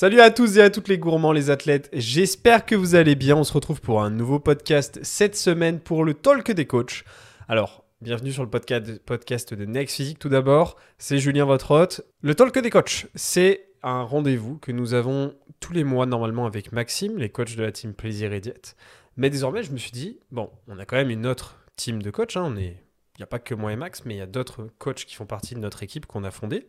Salut à tous et à toutes les gourmands, les athlètes. J'espère que vous allez bien. On se retrouve pour un nouveau podcast cette semaine pour le Talk des coachs. Alors, bienvenue sur le podcast, de Next Physique tout d'abord. C'est Julien, votre hôte. Le Talk des coachs, c'est un rendez-vous que nous avons tous les mois normalement avec Maxime, les coachs de la team Plaisir et Diète. Mais désormais, je me suis dit, bon, on a quand même une autre team de coachs. Hein. On est il n'y a pas que moi et Max, mais il y a d'autres coachs qui font partie de notre équipe qu'on a fondée.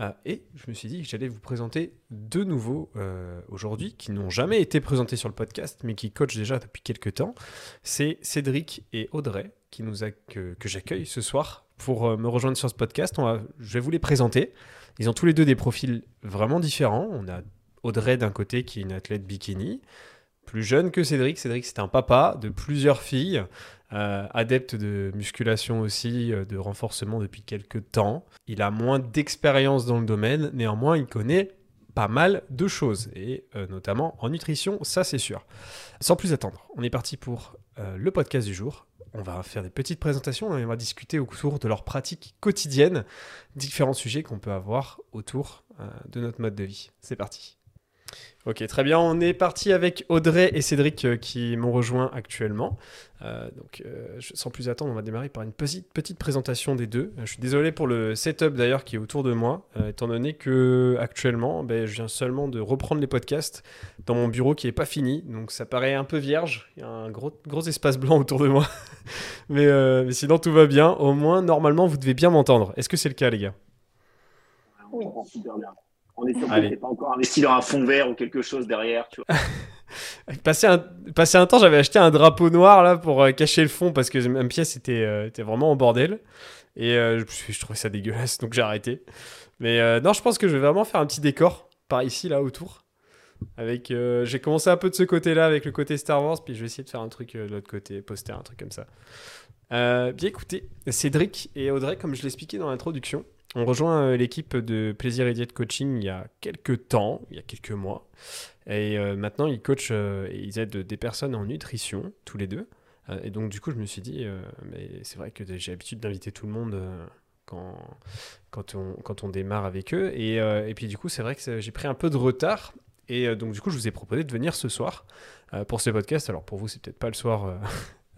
Euh, et je me suis dit que j'allais vous présenter deux nouveaux euh, aujourd'hui qui n'ont jamais été présentés sur le podcast, mais qui coachent déjà depuis quelques temps. C'est Cédric et Audrey qui nous que, j'accueille ce soir pour euh, me rejoindre sur ce podcast. On je vais vous les présenter. Ils ont tous les deux des profils vraiment différents. On a Audrey d'un côté qui est une athlète bikini, plus jeune que Cédric. Cédric, c'est un papa de plusieurs filles. Euh, adepte de musculation aussi, euh, de renforcement depuis quelques temps. Il a moins d'expérience dans le domaine, néanmoins il connaît pas mal de choses, et euh, notamment en nutrition, ça c'est sûr. Sans plus attendre, on est parti pour le podcast du jour. On va faire des petites présentations et on va discuter autour de leurs pratiques quotidiennes, différents sujets qu'on peut avoir autour de notre mode de vie. C'est parti. Ok, très bien. On est parti avec Audrey et Cédric euh, qui m'ont rejoint actuellement. Euh, donc, euh, sans plus attendre, on va démarrer par une petite, petite présentation des deux. je suis désolé pour le setup d'ailleurs qui est autour de moi, étant donné que actuellement, ben, je viens seulement de reprendre les podcasts dans mon bureau qui n'est pas fini. Donc, ça paraît un peu vierge. Il y a un gros, gros espace blanc autour de moi. mais, mais sinon, tout va bien. Au moins, normalement, vous devez bien m'entendre. Est-ce que c'est le cas, les gars? Oui, super bien. On est sûr que pas encore investi dans un fond vert ou quelque chose derrière, tu vois. passer, un, temps, j'avais acheté un drapeau noir là pour euh, cacher le fond parce que ma pièce était, euh, était vraiment en bordel. Et euh, je, je, trouvais ça dégueulasse, donc j'ai arrêté. Mais non, je pense que je vais vraiment faire un petit décor par ici, là, autour. Avec, j'ai commencé un peu de ce côté-là avec le côté Star Wars, puis je vais essayer de faire un truc de l'autre côté, poster un truc comme ça. bien écoutez, Cédric et Audrey, comme je l'expliquais dans l'introduction, on rejoint euh, l'équipe de Plaisir et Diète Coaching il y a quelques temps, il y a quelques mois. Et euh, maintenant, ils coachent euh, et ils aident des personnes en nutrition, tous les deux. et donc, du coup, je me suis dit, mais c'est vrai que j'ai l'habitude d'inviter tout le monde quand, quand, on, quand on démarre avec eux. Et, et puis, du coup, c'est vrai que j'ai pris un peu de retard. Et donc, du coup, je vous ai proposé de venir ce soir pour ce podcast. Alors, pour vous, c'est peut-être pas le soir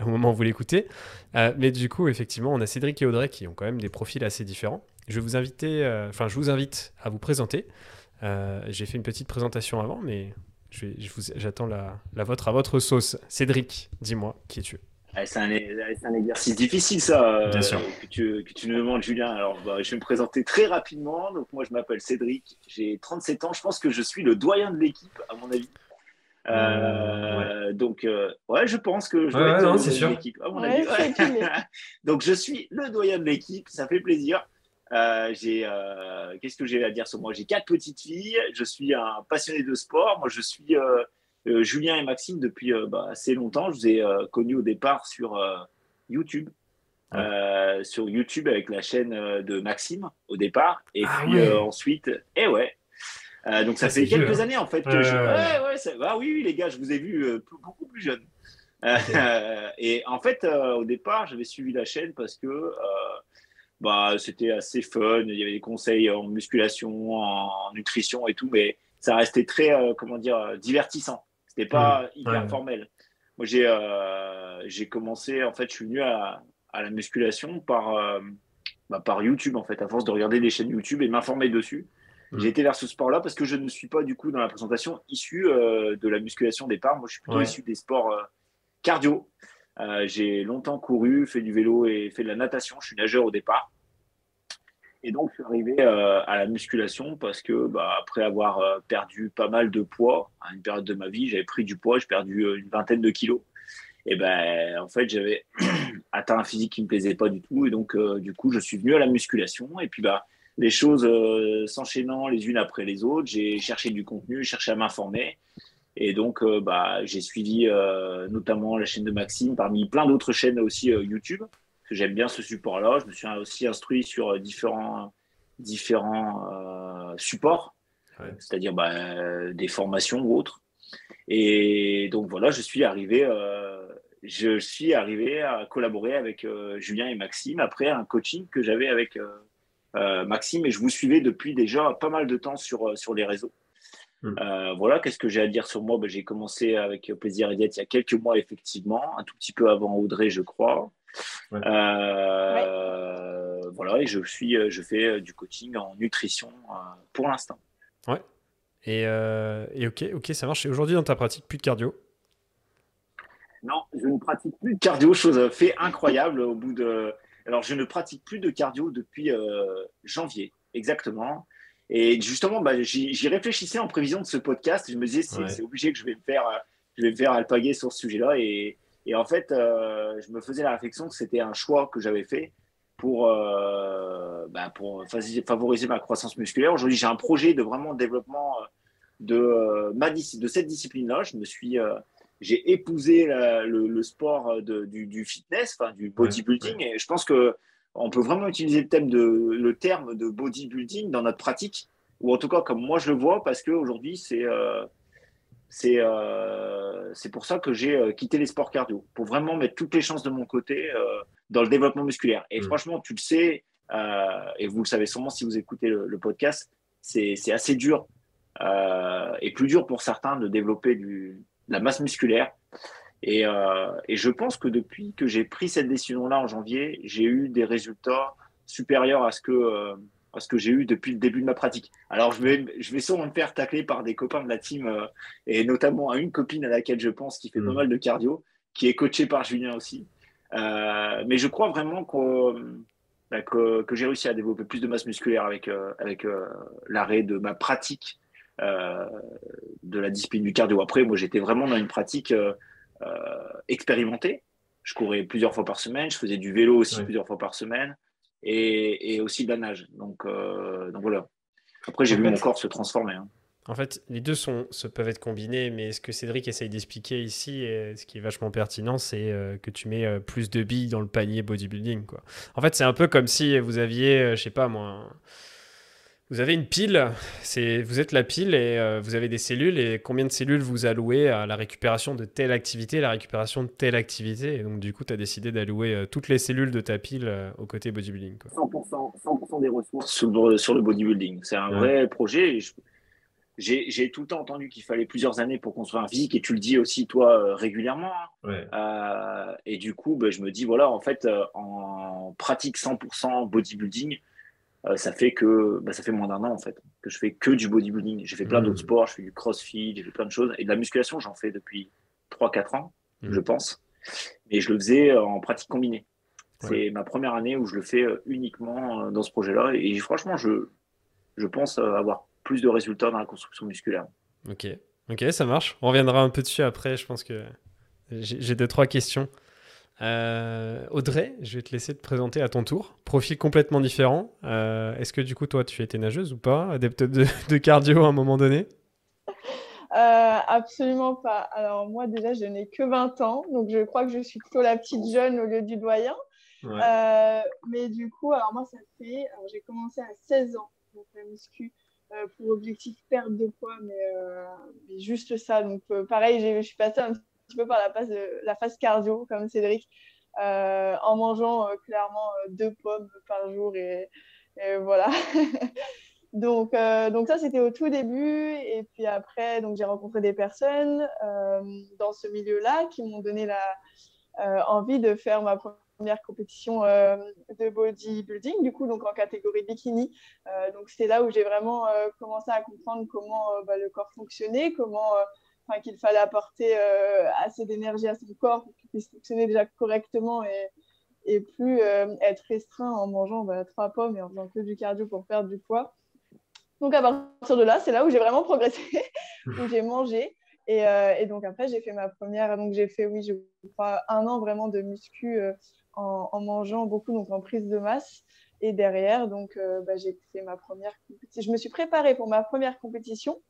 au moment où vous l'écoutez. mais du coup, effectivement, on a Cédric et Audrey qui ont quand même des profils assez différents. Je vous inviter, euh, enfin, je vous invite à vous présenter. Euh, j'ai fait une petite présentation avant, mais j'attends la, la, vôtre à votre sauce. Cédric, dis-moi, qui es-tu c'est un, un, exercice difficile, ça, euh, Que, tu, que, tu, nous demandes, Julien. Alors, bah, je vais me présenter très rapidement. Donc, moi, je m'appelle Cédric, j'ai 37 ans. Je pense que je suis le doyen de l'équipe, à mon avis. Donc, ouais, je pense que je dois être le doyen de l'équipe, donc, je suis le doyen de l'équipe, ça fait plaisir. Euh, j'ai, euh, qu'est-ce que j'ai à dire sur moi? J'ai quatre petites filles. Je suis un passionné de sport. Moi, je suis euh, Julien et Maxime depuis bah, assez longtemps. Je vous ai connus au départ sur YouTube. sur YouTube avec la chaîne de Maxime au départ. Et ah puis ensuite, et eh ouais. Donc ça, fait quelques années en fait que je. Ouais, ouais, bah, oui, oui, les gars, je vous ai vu beaucoup plus jeune. et en fait, au départ, j'avais suivi la chaîne parce que bah, c'était assez fun. Il y avait des conseils en musculation, en nutrition et tout, mais ça restait très, euh, comment dire, divertissant. C'était pas hyper formel. Moi, j'ai euh, commencé, en fait, je suis venu à, à la musculation par, euh, bah, par YouTube, en fait, à force de regarder des chaînes YouTube et m'informer dessus. Mmh. J'ai été vers ce sport-là parce que je ne suis pas, du coup, dans la présentation, issu de la musculation au départ. Moi, je suis plutôt issu des sports cardio. Euh, j'ai longtemps couru, fait du vélo et fait de la natation. Je suis nageur au départ. Et donc, je suis arrivé euh, à la musculation parce que, bah, après avoir euh, perdu pas mal de poids à une période de ma vie, j'avais pris du poids, j'ai perdu une vingtaine de kilos. Et ben, en fait, j'avais atteint un physique qui me plaisait pas du tout. Et donc, du coup, je suis venu à la musculation. Et puis, bah, les choses s'enchaînant les unes après les autres, j'ai cherché du contenu, cherché à m'informer. Et donc, euh, bah, j'ai suivi euh, notamment la chaîne de Maxime, parmi plein d'autres chaînes aussi euh, YouTube, parce que j'aime bien ce support-là. Je me suis aussi instruit sur différents, différents supports, c'est-à-dire bah, des formations ou autres. Et donc voilà, je suis arrivé, je suis arrivé à collaborer avec Julien et Maxime après un coaching que j'avais avec Maxime et je vous suivais depuis déjà pas mal de temps sur, sur les réseaux. Hmm. voilà, qu'est-ce que j'ai à dire sur moi? Ben, J'ai commencé avec Plaisir et Diète il y a quelques mois, effectivement, un tout petit peu avant Audrey, je crois. Voilà, et je, suis, je fais du coaching en nutrition pour l'instant. Ouais. Et, et, ok, ok, ça marche. Et aujourd'hui, dans ta pratique, plus de cardio? Non, je ne pratique plus de cardio, chose fait incroyable au bout de. Alors, je ne pratique plus de cardio depuis euh, janvier, exactement. Et justement, bah, j'y réfléchissais en prévision de ce podcast. Je me disais, c'est obligé que je vais me faire, je vais me faire alpaguer sur ce sujet-là. Et, et, en fait, euh, je me faisais la réflexion que c'était un choix que j'avais fait pour, euh, bah, pour favoriser ma croissance musculaire. Aujourd'hui, j'ai un projet de vraiment développement de, ma, de cette discipline-là. Je me suis j'ai épousé le, sport du, fitness, enfin du bodybuilding, et je pense que on peut vraiment utiliser le, thème de, le terme de bodybuilding dans notre pratique, ou en tout cas comme moi je le vois, parce qu'aujourd'hui c'est euh, c'est euh, c'est pour ça que j'ai euh, quitté les sports cardio, pour vraiment mettre toutes les chances de mon côté dans le développement musculaire. Et mm. franchement, tu le sais, et vous le savez sûrement si vous écoutez le, le podcast, c'est assez dur et plus dur pour certains de développer du, la masse musculaire. Et, euh, et, je pense que depuis que j'ai pris cette décision-là en janvier, j'ai eu des résultats supérieurs à ce que, euh, à ce que j'ai eu depuis le début de ma pratique. Alors, je vais, je vais sûrement me faire tacler par des copains de la team, euh, et notamment à une copine à laquelle je pense qui fait pas mm. mal de cardio, qui est coachée par Julien aussi. mais je crois vraiment bah, que, que j'ai réussi à développer plus de masse musculaire avec, avec l'arrêt de ma pratique de la discipline du cardio. Après, moi, j'étais vraiment dans une pratique euh, euh, expérimentée. Je courais plusieurs fois par semaine, je faisais du vélo aussi plusieurs fois par semaine et, aussi de la nage. Donc, donc voilà. Après, j'ai vu mon corps se transformer. Hein. En fait, les deux sont, se peuvent être combinés, mais ce que Cédric essaye d'expliquer ici, et ce qui est vachement pertinent, c'est que tu mets plus de billes dans le panier bodybuilding. Quoi. En fait, c'est un peu comme si vous aviez, je sais pas moi, vous avez une pile, c'est vous êtes la pile et euh, vous avez des cellules et combien de cellules vous allouez à la récupération de telle activité, la récupération de telle activité et donc du coup tu as décidé d'allouer euh, toutes les cellules de ta pile euh, au côté bodybuilding. 100%, des ressources sur le, bodybuilding. C'est un vrai projet. J'ai tout le temps entendu qu'il fallait plusieurs années pour construire un physique et tu le dis aussi toi régulièrement. Hein. et du coup, ben, je me dis voilà, en fait, en pratique 100% bodybuilding, euh, ça fait que bah, ça fait moins d'un an en fait que je fais que du bodybuilding. J'ai fait plein d'autres mmh. sports, je fais du crossfit, j'ai fait plein de choses et de la musculation, j'en fais depuis 3-4 ans, mmh. je pense. Et je le faisais euh, en pratique combinée. C'est ma première année où je le fais euh, uniquement dans ce projet-là et franchement, je, je pense avoir plus de résultats dans la construction musculaire. Ok, ok, ça marche. On reviendra un peu dessus après. Je pense que j'ai deux trois questions. Euh, Audrey, je vais te laisser te présenter à ton tour. Profil complètement différent. Euh, est-ce que du coup, toi, tu étais nageuse ou pas Adepte de, cardio à un moment donné? Euh, Absolument pas. Alors moi, déjà, je n'ai que 20 ans, donc je crois que je suis plutôt la petite jeune au lieu du doyen. mais du coup, alors moi, ça fait... J'ai commencé à 16 ans, donc la muscu, pour objectif perte de poids, mais, mais juste ça. Donc pareil, je suis passée un petit peu par la phase, phase cardio, comme Cédric, euh, en mangeant euh, clairement euh, deux pommes par jour. Et, voilà. donc, donc ça, c'était au tout début. Et puis après, j'ai rencontré des personnes dans ce milieu-là qui m'ont donné la, envie de faire ma première compétition de bodybuilding, du coup, donc en catégorie bikini. donc, c'était là où j'ai vraiment commencé à comprendre comment bah, le corps fonctionnait, comment qu'il fallait apporter euh, assez d'énergie à son corps pour qu'il puisse fonctionner déjà correctement et, et plus euh, être restreint en mangeant bah, trois pommes et en faisant que du cardio pour perdre du poids. Donc à partir de là, c'est là où j'ai vraiment progressé, où j'ai mangé. Et, euh, et, donc après, j'ai fait ma première, donc j'ai fait, oui, je crois, un an vraiment de muscu en, en, mangeant beaucoup, donc en prise de masse. Et derrière, donc, bah, j'ai fait ma première compétition. Je me suis préparée pour ma première compétition.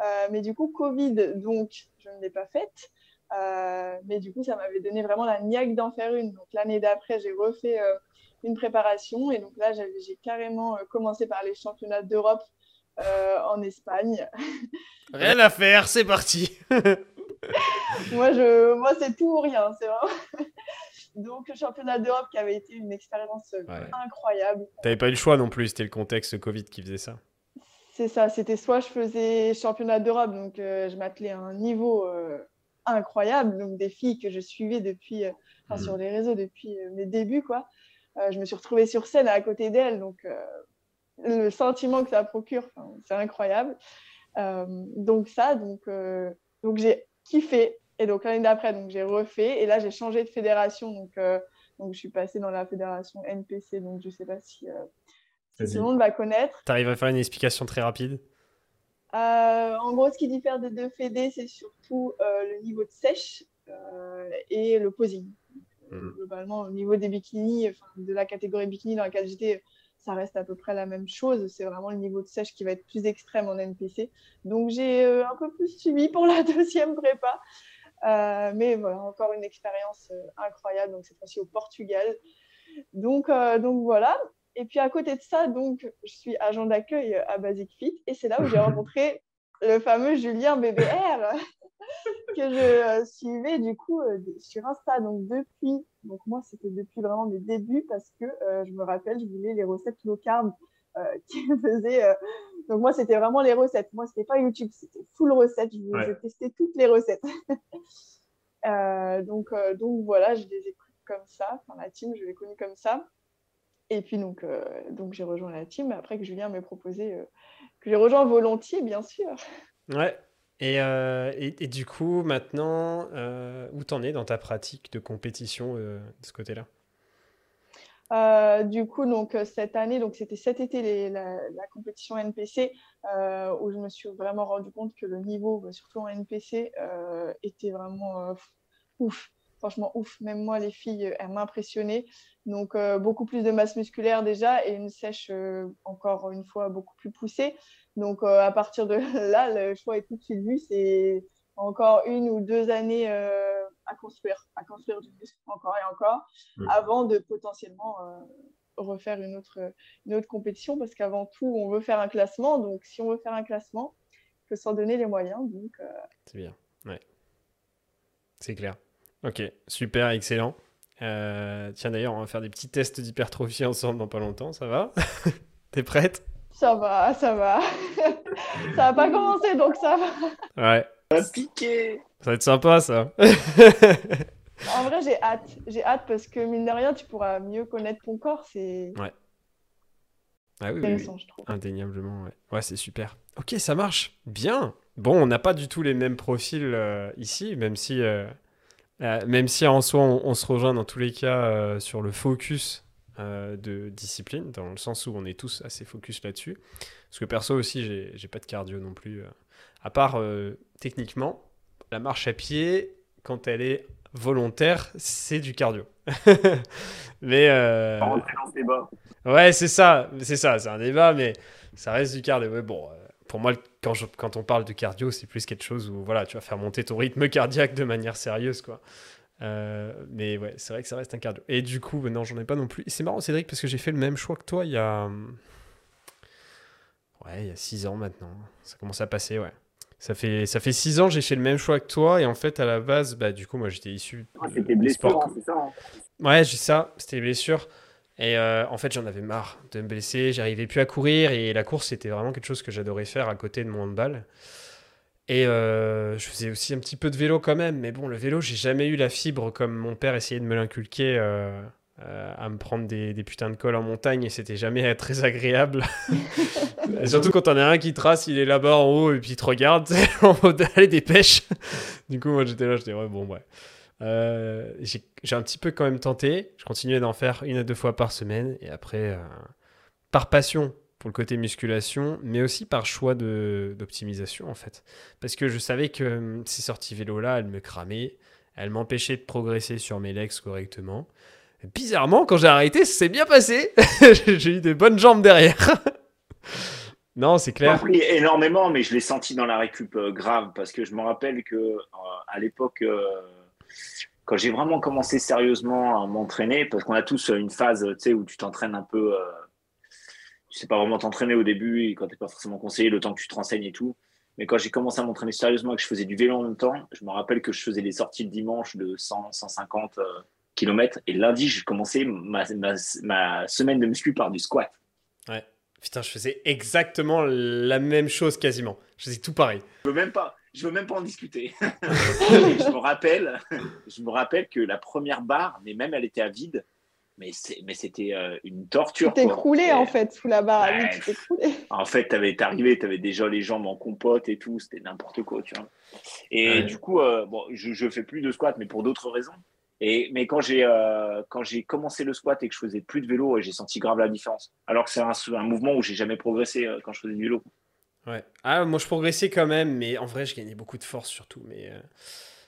Euh, mais du coup, Covid, donc, je ne l'ai pas faite. Euh, mais du coup, ça m'avait donné vraiment la niaque d'en faire une. Donc, l'année d'après, j'ai refait euh, une préparation. Et donc là, j'ai carrément commencé par les championnats d'Europe en Espagne. Rien à faire, c'est parti. moi, je, moi c'est tout ou rien. C'est vraiment. Donc, le championnat d'Europe qui avait été une expérience incroyable. Tu n'avais pas eu le choix non plus, c'était le contexte Covid qui faisait ça. C'est ça, c'était soit je faisais championnat d'Europe, donc je m'attelais à un niveau incroyable, donc des filles que je suivais depuis, mmh. sur les réseaux depuis mes débuts, quoi. je me suis retrouvée sur scène à côté d'elles, donc le sentiment que ça procure, c'est incroyable. donc ça, donc, donc j'ai kiffé. Et donc l'année d'après, donc j'ai refait. Et là, j'ai changé de fédération. Donc, euh, donc je suis passée dans la fédération NPC. Donc je ne sais pas si, euh, tout le monde va connaître. Tu arrives à faire une explication très rapide euh, En gros, ce qui diffère des deux fédés, c'est surtout le niveau de sèche et le posing. Mmh. Globalement, au niveau des bikinis, de la catégorie bikini dans laquelle j'étais, ça reste à peu près la même chose. C'est vraiment le niveau de sèche qui va être plus extrême en NPC. Donc j'ai un peu plus suivi pour la deuxième prépa. Euh, mais voilà, encore une expérience euh, incroyable, donc cette fois-ci au Portugal. Donc, euh, donc voilà. Et puis à côté de ça, donc, je suis agent d'accueil à Basic Fit et c'est là où j'ai rencontré le fameux Julien BBR que je suivais du coup sur Insta. Donc depuis, donc moi c'était depuis vraiment mes débuts parce que je me rappelle, je voulais les recettes low carb qui faisaient donc moi, c'était vraiment les recettes. Moi, c'était pas YouTube, c'était full recette. Je, ouais. testais toutes les recettes. Euh, donc, euh, donc voilà, je les ai pris comme ça. Enfin, la team, je l'ai connue comme ça. Et puis donc, euh, donc j'ai rejoint la team après que Julien m'ait proposé que j'ai rejoint volontiers, bien sûr. Ouais. Et, et, et du coup, maintenant, où t'en es dans ta pratique de compétition de ce côté-là? Euh, du coup, donc euh, cette année, donc c'était cet été la, compétition NPC euh, où je me suis vraiment rendu compte que le niveau, bah, surtout en NPC, était vraiment ouf. Franchement, ouf. Même moi, les filles, elles m'impressionnaient. Donc, beaucoup plus de masse musculaire déjà et une sèche encore une fois beaucoup plus poussée. Donc, à partir de là, le choix est tout de suite vu. C'est encore une ou deux années euh, à construire, à construire du muscle encore et encore, mm. avant de potentiellement euh, refaire une autre, une autre compétition, parce qu'avant tout, on veut faire un classement. Donc, si on veut faire un classement, il faut s'en donner les moyens. Donc, euh, C'est bien, ouais. C'est clair. Ok, super, excellent. tiens, d'ailleurs, on va faire des petits tests d'hypertrophie ensemble dans pas longtemps, ça va T'es prête? Ça va, ça va. ça va pas commencer, donc ça va. Ouais, piqué. Ça va être sympa, ça. en vrai, j'ai hâte. J'ai hâte parce que, mine de rien, tu pourras mieux connaître ton corps. C'est. Ouais. Ah oui, oui, je trouve. Indéniablement, ouais. Ouais, c'est super. Ok, ça marche. Bien. Bon, on n'a pas du tout les mêmes profils euh, ici, même si, euh, euh, même si en soi, on, se rejoint dans tous les cas sur le focus de discipline, dans le sens où on est tous assez focus là-dessus. Parce que perso aussi, j'ai pas de cardio non plus. À part euh, techniquement, la marche à pied, quand elle est volontaire, c'est du cardio. mais euh... débat. Ouais, c'est ça, c'est ça, c'est un débat, mais ça reste du cardio. Mais bon, euh, pour moi, quand, quand on parle de cardio, c'est plus quelque chose où voilà, tu vas faire monter ton rythme cardiaque de manière sérieuse, quoi. Euh, mais ouais, c'est vrai que ça reste un cardio. Et du coup, non, j'en ai pas non plus. C'est marrant, Cédric, parce que j'ai fait le même choix que toi il y a. Ouais, il y a 6 ans maintenant. Ça commence à passer, ouais. Ça fait, ça fait six ans, j'ai fait le même choix que toi. Et en fait, à la base, bah, du coup, moi, j'étais issu. Ah, c'était blessure, hein, c'est ça hein. Ouais, j'ai ça. C'était blessure. Et euh, en fait, j'en avais marre de me blesser. J'arrivais plus à courir. Et la course, c'était vraiment quelque chose que j'adorais faire à côté de mon handball. Et euh, je faisais aussi un petit peu de vélo quand même. Mais bon, le vélo, j'ai jamais eu la fibre comme mon père essayait de me l'inculquer. Euh, à me prendre des, des, putains de cols en montagne et c'était jamais très agréable. surtout quand on a un qui trace, il est là-bas en haut et puis il te regarde en mode allez dépêche. du coup, moi j'étais là, j'étais ouais, bon, ouais. Euh, j'ai un petit peu quand même tenté. Je continuais d'en faire une à deux fois par semaine et après, euh, par passion pour le côté musculation, mais aussi par choix d'optimisation en fait. Parce que je savais que hum, ces sorties vélo là, elles me cramaient, elles m'empêchaient de progresser sur mes legs correctement. Bizarrement, quand j'ai arrêté, c'est bien passé. j'ai eu des bonnes jambes derrière. non, c'est clair. J'ai énormément, mais je l'ai senti dans la récup euh, grave parce que je me rappelle que euh, à l'époque, euh, quand j'ai vraiment commencé sérieusement à m'entraîner, parce qu'on a tous une phase, où tu t'entraînes un peu. tu sais pas vraiment t'entraîner au début et quand t'es pas forcément conseillé, le temps que tu te renseignes et tout. Mais quand j'ai commencé à m'entraîner sérieusement et que je faisais du vélo en même temps, je me rappelle que je faisais des sorties le dimanche de 100, 150 et lundi, j'ai commencé ma, ma, semaine de muscu par du squat. Ouais. Putain, je faisais exactement la même chose quasiment. Je faisais tout pareil. Je veux même pas, je veux même pas en discuter. je me rappelle, je me rappelle que la première barre, mais même elle était à vide, mais c'était euh, une torture. Tu t'es croulé en fait sous la barre. En fait, tu arrivé, tu avais déjà les jambes en compote et tout, c'était n'importe quoi, tu vois. Et du coup, euh, bon, je, je fais plus de squat, mais pour d'autres raisons. Et, mais quand j'ai euh, quand j'ai commencé le squat et que je faisais plus de vélo, j'ai senti grave la différence. Alors que c'est un, un, mouvement où j'ai jamais progressé euh, quand je faisais du vélo. Ouais. Ah, moi je progressais quand même, mais en vrai je gagnais beaucoup de force surtout. Mais euh,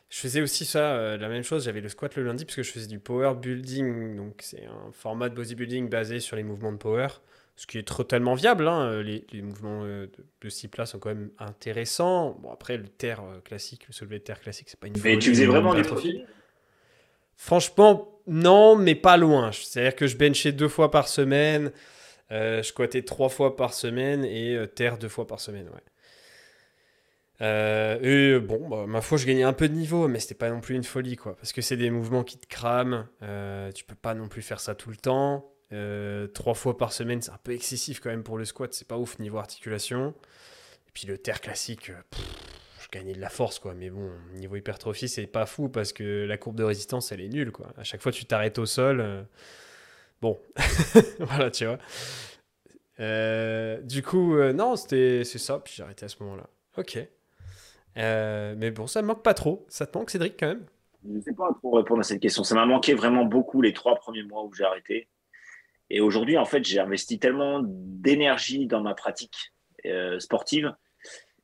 je faisais aussi ça, la même chose. J'avais le squat le lundi parce que je faisais du power building, donc c'est un format de bodybuilding basé sur les mouvements de power, ce qui est totalement viable. Hein. Les, les, mouvements de, de ce type-là sont quand même intéressants. Bon après le terre classique, le soulevé de terre classique, c'est pas une. Mais tu faisais vraiment du profil Franchement, non, mais pas loin. C'est-à-dire que je benchais deux fois par semaine, euh, je squattais trois fois par semaine et euh, terre deux fois par semaine. Ouais. Euh, et bon, bah, ma foi, je gagnais un peu de niveau, mais c'était pas non plus une folie, quoi. Parce que c'est des mouvements qui te crament. tu peux pas non plus faire ça tout le temps. trois fois par semaine, c'est un peu excessif quand même pour le squat. C'est pas ouf niveau articulation. Et puis le terre classique, gagner de la force, quoi. Mais bon, niveau hypertrophie, c'est pas fou parce que la courbe de résistance, elle est nulle, quoi. À chaque fois, tu t'arrêtes au sol. Euh, bon, voilà, tu vois. Euh, du coup, euh, non, c'était c'est ça. Puis j'ai arrêté à ce moment-là. Ok. mais bon, ça me manque pas trop. Ça te manque, Cédric, quand même? Je ne sais pas trop répondre à cette question. Ça m'a manqué vraiment beaucoup les trois premiers mois où j'ai arrêté. Et aujourd'hui, en fait, j'ai investi tellement d'énergie dans ma pratique sportive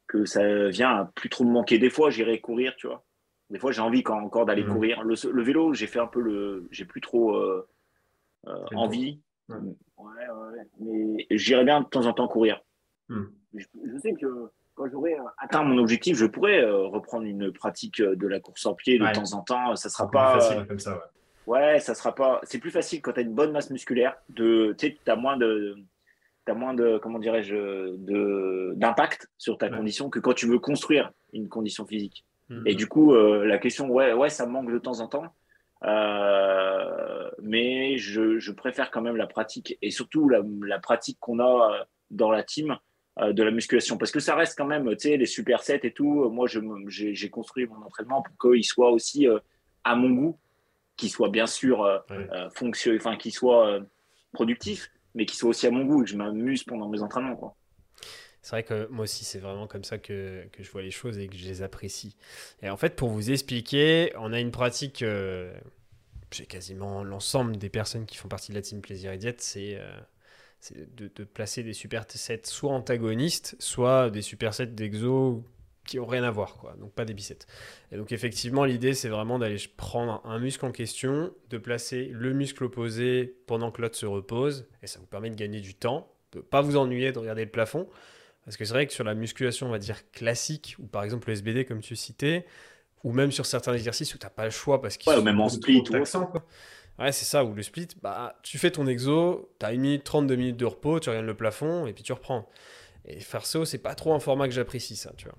que ça vient plus trop me manquer. Des fois, j'irai courir, tu vois. Des fois, j'ai envie quand, encore d'aller mmh. courir. Le, vélo, j'ai fait un peu le. J'ai plus trop euh, euh, envie. Ouais. Ouais, Mais j'irai bien de temps en temps courir. Mmh. Je, sais que quand j'aurai atteint mon objectif, je pourrais euh, reprendre une pratique de la course en pied de temps en temps. Ça sera pas. facile comme ça, ouais. ça sera pas. C'est plus facile quand tu as une bonne masse musculaire. De, tu as moins de as moins de, comment dirais-je, d'impact sur ta condition que quand tu veux construire une condition physique. Et mhm. du coup, euh, la question, ouais, ouais, ça manque de temps en temps. Euh, mais je, je, préfère quand même la pratique et surtout la, la pratique qu'on a euh, dans la team de la musculation parce que ça reste quand même, tu sais, les supersets et tout. Moi, j'ai construit mon entraînement pour qu'il soit aussi à mon goût, qu'il soit bien sûr ouais. enfin, qu'il soit productif, mais qui soit aussi à mon goût et que je m'amuse pendant mes entraînements. C'est vrai que moi aussi, c'est vraiment comme ça que, que, je vois les choses et que je les apprécie. Et en fait, pour vous expliquer, on a une pratique, euh, j'ai quasiment l'ensemble des personnes qui font partie de la team Plaisir et Diète, c'est euh, de, placer des supersets soit antagonistes, soit des supersets d'exo qui ont rien à voir, quoi. Donc pas des biceps. Et donc effectivement, l'idée c'est vraiment d'aller prendre un muscle en question, de placer le muscle opposé pendant que l'autre se repose, et ça vous permet de gagner du temps, de pas vous ennuyer de regarder le plafond, parce que c'est vrai que sur la musculation, on va dire classique, ou par exemple le SBD comme tu citais, ou même sur certains exercices où tu n'as pas le choix parce qu'il ouais, même en split ou Ouais, c'est ça, ou le split, bah, tu fais ton exo, tu as 1 minute 30, 2 minutes de repos, tu regardes le plafond et puis tu reprends. Et faire ça, c'est pas trop un format que j'apprécie, ça, tu vois.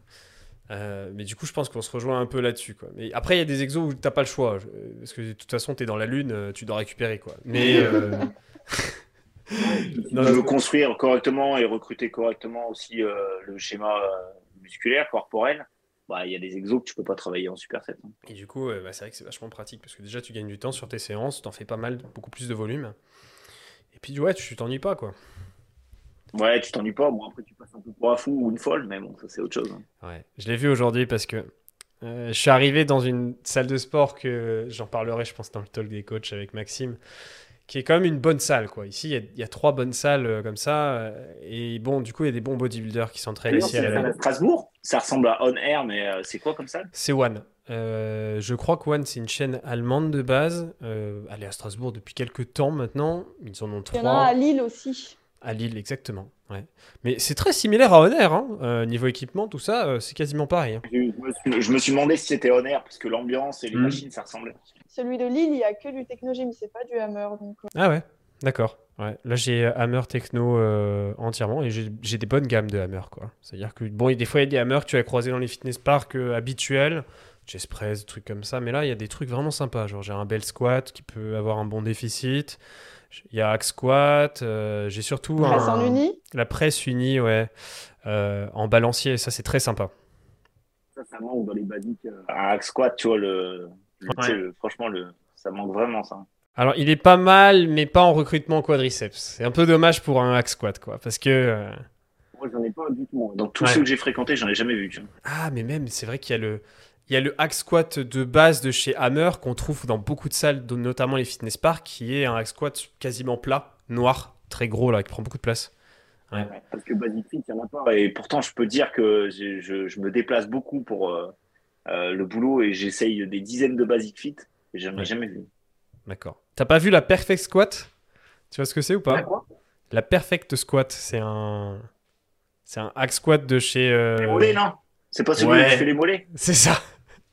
Euh, mais du coup, je pense qu'on se rejoint un peu là-dessus. Quoi. Mais après, il y a des exos où tu n'as pas le choix. Parce que de toute façon, tu es dans la Lune, euh, tu dois récupérer. Quoi. Mais. Euh... non, construire correctement et recruter correctement aussi euh, le schéma musculaire, corporel. Bah, il y a des exos que tu peux pas travailler en superset. Hein. Et du coup, bah, c'est vrai que c'est vachement pratique parce que déjà, tu gagnes du temps sur tes séances, tu en fais pas mal, beaucoup plus de volume. Et puis, ouais, tu t'ennuies pas. quoi. Ouais, tu t'ennuies pas. Bon, après, tu passes un peu pour un fou ou une folle, mais bon, ça, c'est autre chose. Hein. Ouais, je l'ai vu aujourd'hui parce que euh, je suis arrivé dans une salle de sport que j'en parlerai, je pense, dans le talk des coachs avec Maxime, qui est quand même une bonne salle. Quoi. Ici, il y, a trois bonnes salles euh, comme ça. Euh, et bon, du coup, il y a des bons bodybuilders qui s'entraînent ici à la Strasbourg Ça ressemble à On Air, mais c'est quoi comme salle? C'est One. je crois que One, c'est une chaîne allemande de base. elle est à Strasbourg depuis quelques temps maintenant. Ils en ont trois. Il y en a à Lille aussi. À Lille, exactement. Ouais. Mais c'est très similaire à Honor, hein. Euh, niveau équipement, tout ça, euh, c'est quasiment pareil. Hein. Je, me suis, demandé si c'était Honor, parce que l'ambiance et les hmm. machines, ça ressemblait. Celui de Lille, il n'y a que du Technogym, c'est pas du Hammer. Donc... Euh. Ah ouais, d'accord. Ouais. Là, j'ai Hammer Techno entièrement et j'ai des bonnes gammes de Hammer. C'est-à-dire que, bon, des fois, il y a des Hammer que tu vas croiser dans les fitness parks habituels, chest press, des trucs comme ça, mais là, il y a des trucs vraiment sympas. Genre, j'ai un bel squat qui peut avoir un bon déficit. Il y a Hack Squat. J'ai surtout presse en uni. La presse unie, ouais, en balancier. Ça, c'est très sympa. Ça, ça manque dans les basiques. Un Hack Squat, tu vois, le, franchement, le, ça manque vraiment ça. Alors, il est pas mal, mais pas en recrutement quadriceps. C'est un peu dommage pour un hack squat, quoi. Parce que. Euh, Moi, j'en ai pas du tout. Donc, tous ceux que j'ai fréquentés, j'en ai jamais vu. Ah, mais même, c'est vrai qu'il y a le. Il y a le hack squat de base de chez Hammer qu'on trouve dans beaucoup de salles, notamment les fitness parks, qui est un hack squat quasiment plat, noir, très gros, là, qui prend beaucoup de place. Ouais. parce que Basic Fit, il n'y en a pas. Et pourtant, je peux dire que je, je, me déplace beaucoup pour euh, le boulot et j'essaye des dizaines de Basic Fit et je n'en ai jamais vu. D'accord. T'as pas vu la Perfect Squat? Tu vois ce que c'est ou pas? La Perfect Squat, c'est un. C'est un hack squat de chez. Euh... Les mollets, non? C'est pas celui qui fait les mollets? C'est ça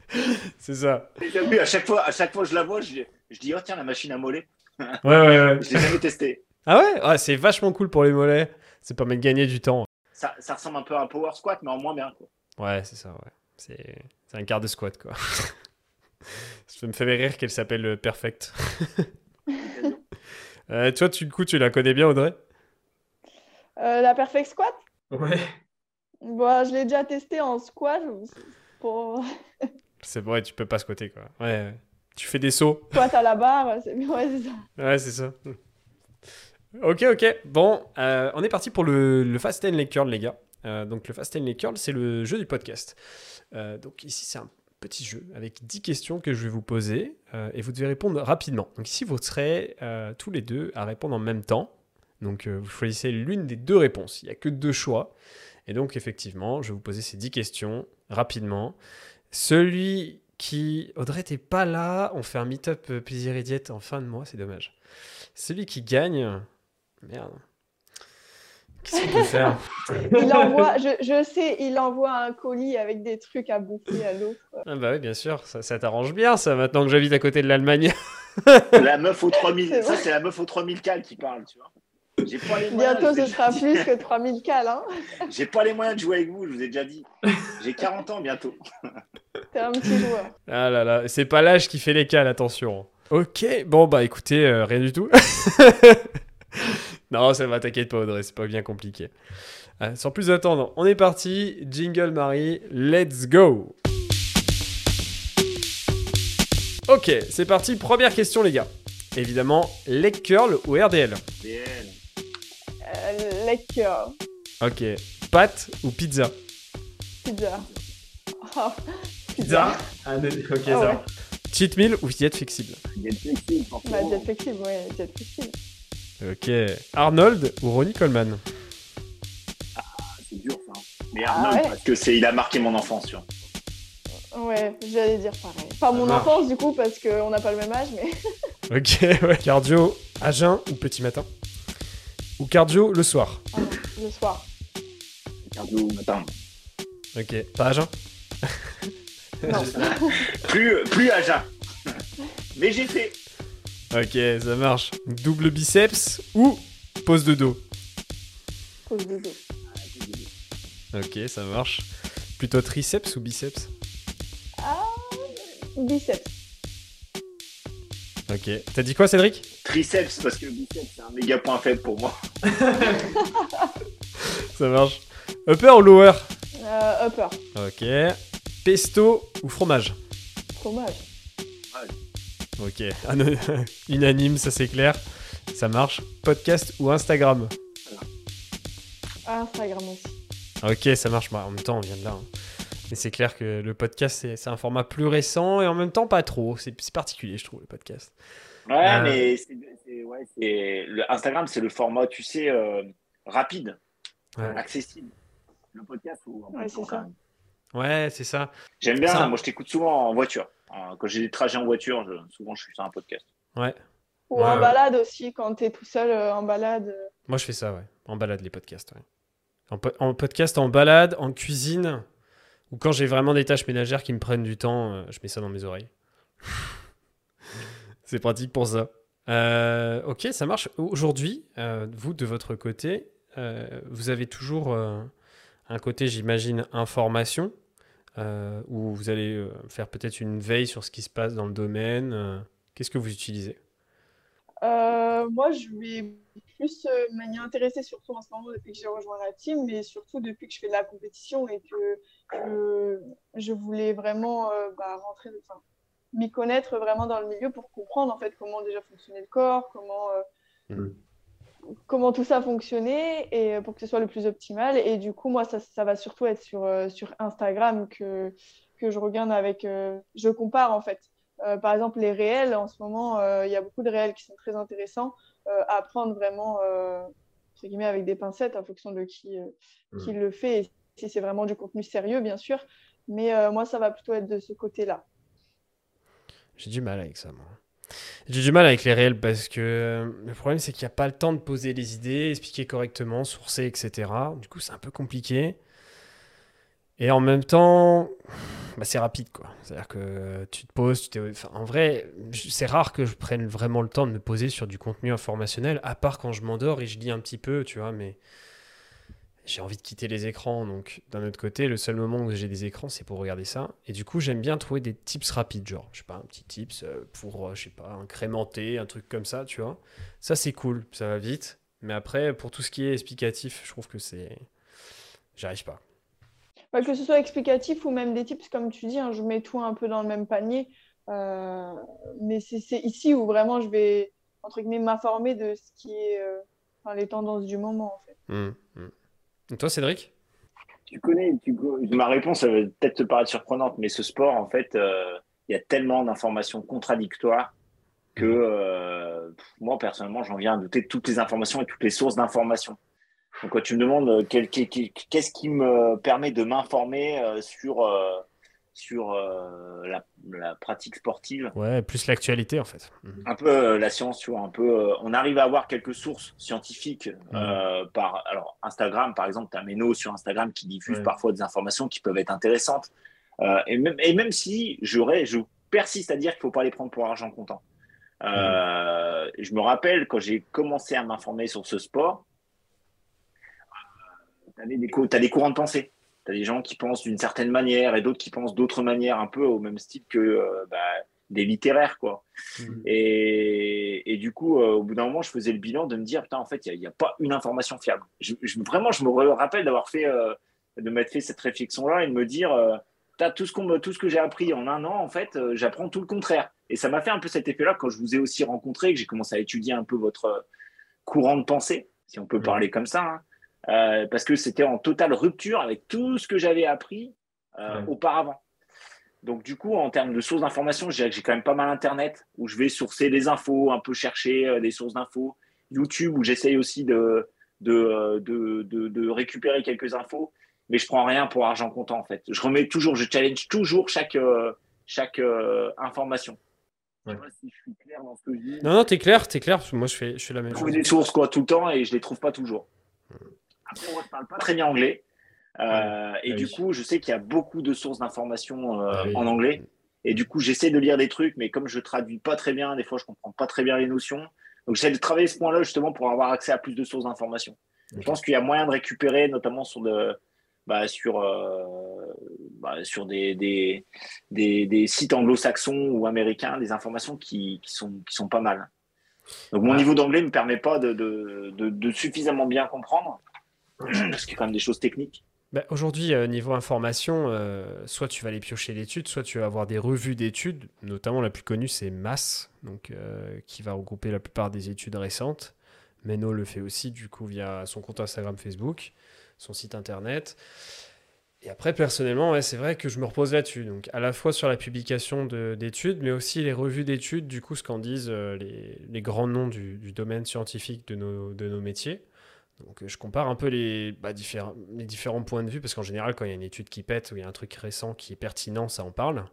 C'est ça. Vu, à chaque fois, à chaque fois je la vois, je, je dis, oh tiens, la machine à mollets. Ouais, ouais, ouais. je l'ai jamais testé. Ah ouais, C'est vachement cool pour les mollets. Ça permet de gagner du temps. Ça, ça, ressemble un peu à un power squat, mais en moins bien. Quoi. Ouais, c'est ça, ouais. C'est un quart de squat, quoi. Ça me fait rire qu'elle s'appelle euh, Perfect. euh, toi, tu, du coup, tu la connais bien, Audrey? Euh, La Perfect Squat? Ouais. Bah, je l'ai déjà testé en squat. Pour... c'est vrai, tu peux pas squatter, quoi. Ouais. Tu fais des sauts. Squat à la barre, c'est ouais, ça. Ouais, c'est ça. Ok, ok. Bon, euh, on est parti pour le, le Fast and Leg Curl, les gars. donc, le Fast and Leg Curl, c'est le jeu du podcast. Donc, ici, c'est un petit jeu avec 10 questions que je vais vous poser euh, et vous devez répondre rapidement. Donc ici, vous serez euh, tous les deux à répondre en même temps. Donc euh, vous choisissez l'une des deux réponses. Il n'y a que deux choix. Et donc effectivement, je vais vous poser ces 10 questions rapidement. Celui qui... Audrey, t'es pas là. On fait un meet-up plaisir et diète en fin de mois, c'est dommage. Celui qui gagne... Merde. Qu'est-ce qu'il peut faire? Il envoie, je, je, sais, il envoie un colis avec des trucs à bouffer à l'autre. Ah bah oui, bien sûr, ça, ça t'arrange bien, ça, maintenant que j'habite à côté de l'Allemagne. la meuf aux 3000, ça c'est la meuf aux 3000 cales qui parle, tu vois. Pas les Bientôt, ce sera plus que 3000 cales. Hein J'ai pas les moyens de jouer avec vous, je vous ai déjà dit. J'ai 40 ans bientôt. T'es un petit joueur. Ah là là, c'est pas l'âge qui fait les cales, attention. Ok, bon bah écoutez, euh, rien du tout. non, ça va, t'inquiète pas Audrey, c'est pas bien compliqué. Euh, sans plus attendre, on est parti. Jingle Marie, let's go Ok, c'est parti. Première question les gars. Évidemment, leg curl ou RDL euh, Leg curl. Ok. Pâte ou pizza? Pizza. Oh, pizza. Ah, ok, ça va. Cheat meal ou diète flexible? Diète flexible, bah, diète flexible, ouais, diète flexible. Ok. Arnold ou Ronnie Coleman? Ah, C'est dur ça. Mais ah Arnold, parce que c'est, il a marqué mon enfance. Tu vois. Ouais, j'allais dire pareil. Pas mon enfance du coup, parce qu'on n'a pas le même âge, mais. ok, ouais. Cardio à jeun ou petit matin? Ou cardio le soir? Ah, Le soir. Cardio matin. Ok, pas à jeun Non. plus, plus à jeun. Mais j'ai fait. Ok, ça marche. Double biceps ou pose de dos Pose de dos. Ok, ça marche. Plutôt triceps ou biceps Ah, biceps. Ok. T'as dit quoi, Cédric Triceps, parce que biceps, c'est un méga point faible pour moi. ça marche. Upper ou lower euh, Upper. Ok. Pesto ou fromage Fromage. Ok, unanime, ça c'est clair. Ça marche. Podcast ou Instagram? Instagram aussi. Ok, ça marche. Bah, en même temps, on vient de là. Hein. Mais c'est clair que le podcast, c'est un format plus récent et en même temps pas trop. C'est particulier, je trouve, le podcast. Ouais, euh. mais c'est le Instagram, c'est le format, tu sais, euh, rapide, accessible. Le podcast, ou ouais, c'est ça. Ouais, c'est ça. J'aime bien. Moi, je t'écoute souvent en voiture. Euh, quand j'ai des trajets en voiture, souvent je suis sur un podcast. Ouais. Ou en balade aussi, quand tu es tout seul euh, en balade. Euh. Moi je fais ça, ouais. En balade, les podcasts. Ouais. En, podcast, en balade, en cuisine, ou quand j'ai vraiment des tâches ménagères qui me prennent du temps, je mets ça dans mes oreilles. C'est pratique pour ça. ok, ça marche. Aujourd'hui, vous, de votre côté, vous avez toujours un côté, j'imagine, information euh, où vous allez euh, faire peut-être une veille sur ce qui se passe dans le domaine. Euh, qu'est-ce que vous utilisez? Moi, je vais plus m'y intéresser, surtout en ce moment depuis que j'ai rejoint la team, mais surtout depuis que je fais de la compétition et que je, voulais vraiment bah, rentrer, enfin, m'y connaître vraiment dans le milieu pour comprendre en fait comment déjà fonctionnait le corps, comment, mm. Comment tout ça fonctionnait et pour que ce soit le plus optimal. Et du coup, moi, ça, ça va surtout être sur, sur Instagram que, que je regarde avec. je compare en fait. par exemple, les réels, en ce moment, il y a beaucoup de réels qui sont très intéressants à prendre vraiment entre guillemets, avec des pincettes en fonction de qui, qui mm. le fait et si c'est vraiment du contenu sérieux, bien sûr. Mais moi, ça va plutôt être de ce côté-là. J'ai du mal avec ça, moi. J'ai du mal avec les réels parce que le problème, c'est qu'il n'y a pas le temps de poser les idées, expliquer correctement, sourcer, etc. Du coup, c'est un peu compliqué. Et en même temps, bah, c'est rapide, quoi. C'est-à-dire que tu te poses, tu en vrai, c'est rare que je prenne vraiment le temps de me poser sur du contenu informationnel, à part quand je m'endors et je lis un petit peu, tu vois, mais j'ai envie de quitter les écrans. Donc, d'un autre côté, le seul moment où j'ai des écrans, c'est pour regarder ça. Et du coup, j'aime bien trouver des tips rapides, genre, je sais pas, un petit tips euh, pour, euh, je sais pas, incrémenter, un truc comme ça, tu vois. Ça, c'est cool, ça va vite. Mais après, pour tout ce qui est explicatif, je trouve que c'est. J'arrive pas. Que ce soit explicatif ou même des tips, comme tu dis, hein, je mets tout un peu dans le même panier. Euh, mais c'est ici où vraiment je vais, entre guillemets, m'informer de ce qui est. Enfin, les tendances du moment, en fait. Mmh. Et toi, Cédric? Tu connais, ma réponse va peut-être te paraître surprenante, mais ce sport, en fait, euh, il y a tellement d'informations contradictoires que euh, moi, personnellement, j'en viens à douter de toutes les informations et toutes les sources d'informations. Donc, quand tu me demandes euh, qu'est-ce qui me permet de m'informer sur sur euh, la, pratique sportive. Ouais, plus l'actualité en fait. Mhm. Un peu euh, la science, tu vois, un peu. Euh, on arrive à avoir quelques sources scientifiques mhm. par. Alors, Instagram, par exemple, tu as Meno sur Instagram qui diffuse parfois des informations qui peuvent être intéressantes. et, même, et même si j'aurais, je persiste à dire qu'il ne faut pas les prendre pour argent comptant. Je me rappelle quand j'ai commencé à m'informer sur ce sport, tu as, as, des courants de pensée. Tu as des gens qui pensent d'une certaine manière et d'autres qui pensent d'autres manières, un peu au même style que euh, bah, des littéraires. quoi. Mhm. Et, du coup, euh, au bout d'un moment, je faisais le bilan de me dire, putain, en fait, il n'y a, pas une information fiable. Je, vraiment, je me rappelle d'avoir fait, euh, de m'être fait cette réflexion-là et de me dire, tout ce, qu'on tout ce que j'ai appris en un an, en fait, j'apprends tout le contraire. Et ça m'a fait un peu cet effet-là quand je vous ai aussi rencontré, que j'ai commencé à étudier un peu votre courant de pensée, si on peut parler comme ça. Hein. Euh, parce que c'était en totale rupture avec tout ce que j'avais appris euh, auparavant. Donc du coup, en termes de sources d'information, je dirais que j'ai quand même pas mal Internet, où je vais sourcer des infos, un peu chercher euh, des sources d'infos. YouTube, où j'essaye aussi de de, de, de, récupérer quelques infos, mais je prends rien pour argent comptant en fait. Je remets toujours, je challenge toujours chaque, chaque information. Je sais pas si je suis clair dans ce que je dis. Non, non, t'es clair, t'es clair, parce que moi je fais, je fais la même chose. Je trouve des sources quoi, tout le temps et je les trouve pas toujours. Après, on ne parle pas très bien anglais. Euh, et ah du coup, je sais qu'il y a beaucoup de sources d'informations euh, ah en anglais. Et du coup, j'essaie de lire des trucs, mais comme je traduis pas très bien, des fois, je comprends pas très bien les notions. Donc, j'essaie de travailler ce point-là justement pour avoir accès à plus de sources d'informations. Je pense qu'il y a moyen de récupérer, notamment sur, de, bah, sur, euh, bah, sur des, des, des, sites anglo-saxons ou américains, des informations qui, qui, sont, qui sont pas mal. Donc, mon niveau d'anglais ne me permet pas de, de, de suffisamment bien comprendre. Parce qu'il y a quand même des choses techniques. Bah, aujourd'hui, euh, niveau information, euh, soit tu vas aller piocher l'étude, soit tu vas avoir des revues d'études. Notamment, la plus connue, c'est Mass, donc, euh, qui va regrouper la plupart des études récentes. Meno le fait aussi, du coup, via son compte Instagram, Facebook, son site internet. Et après, personnellement, c'est vrai que je me repose là-dessus. Donc, à la fois sur la publication d'études, mais aussi les revues d'études, du coup, ce qu'en disent les, grands noms du, domaine scientifique de nos métiers. Donc euh, je compare un peu les, bah, différents, les différents points de vue, parce qu'en général, quand il y a une étude qui pète ou il y a un truc récent qui est pertinent, ça en parle.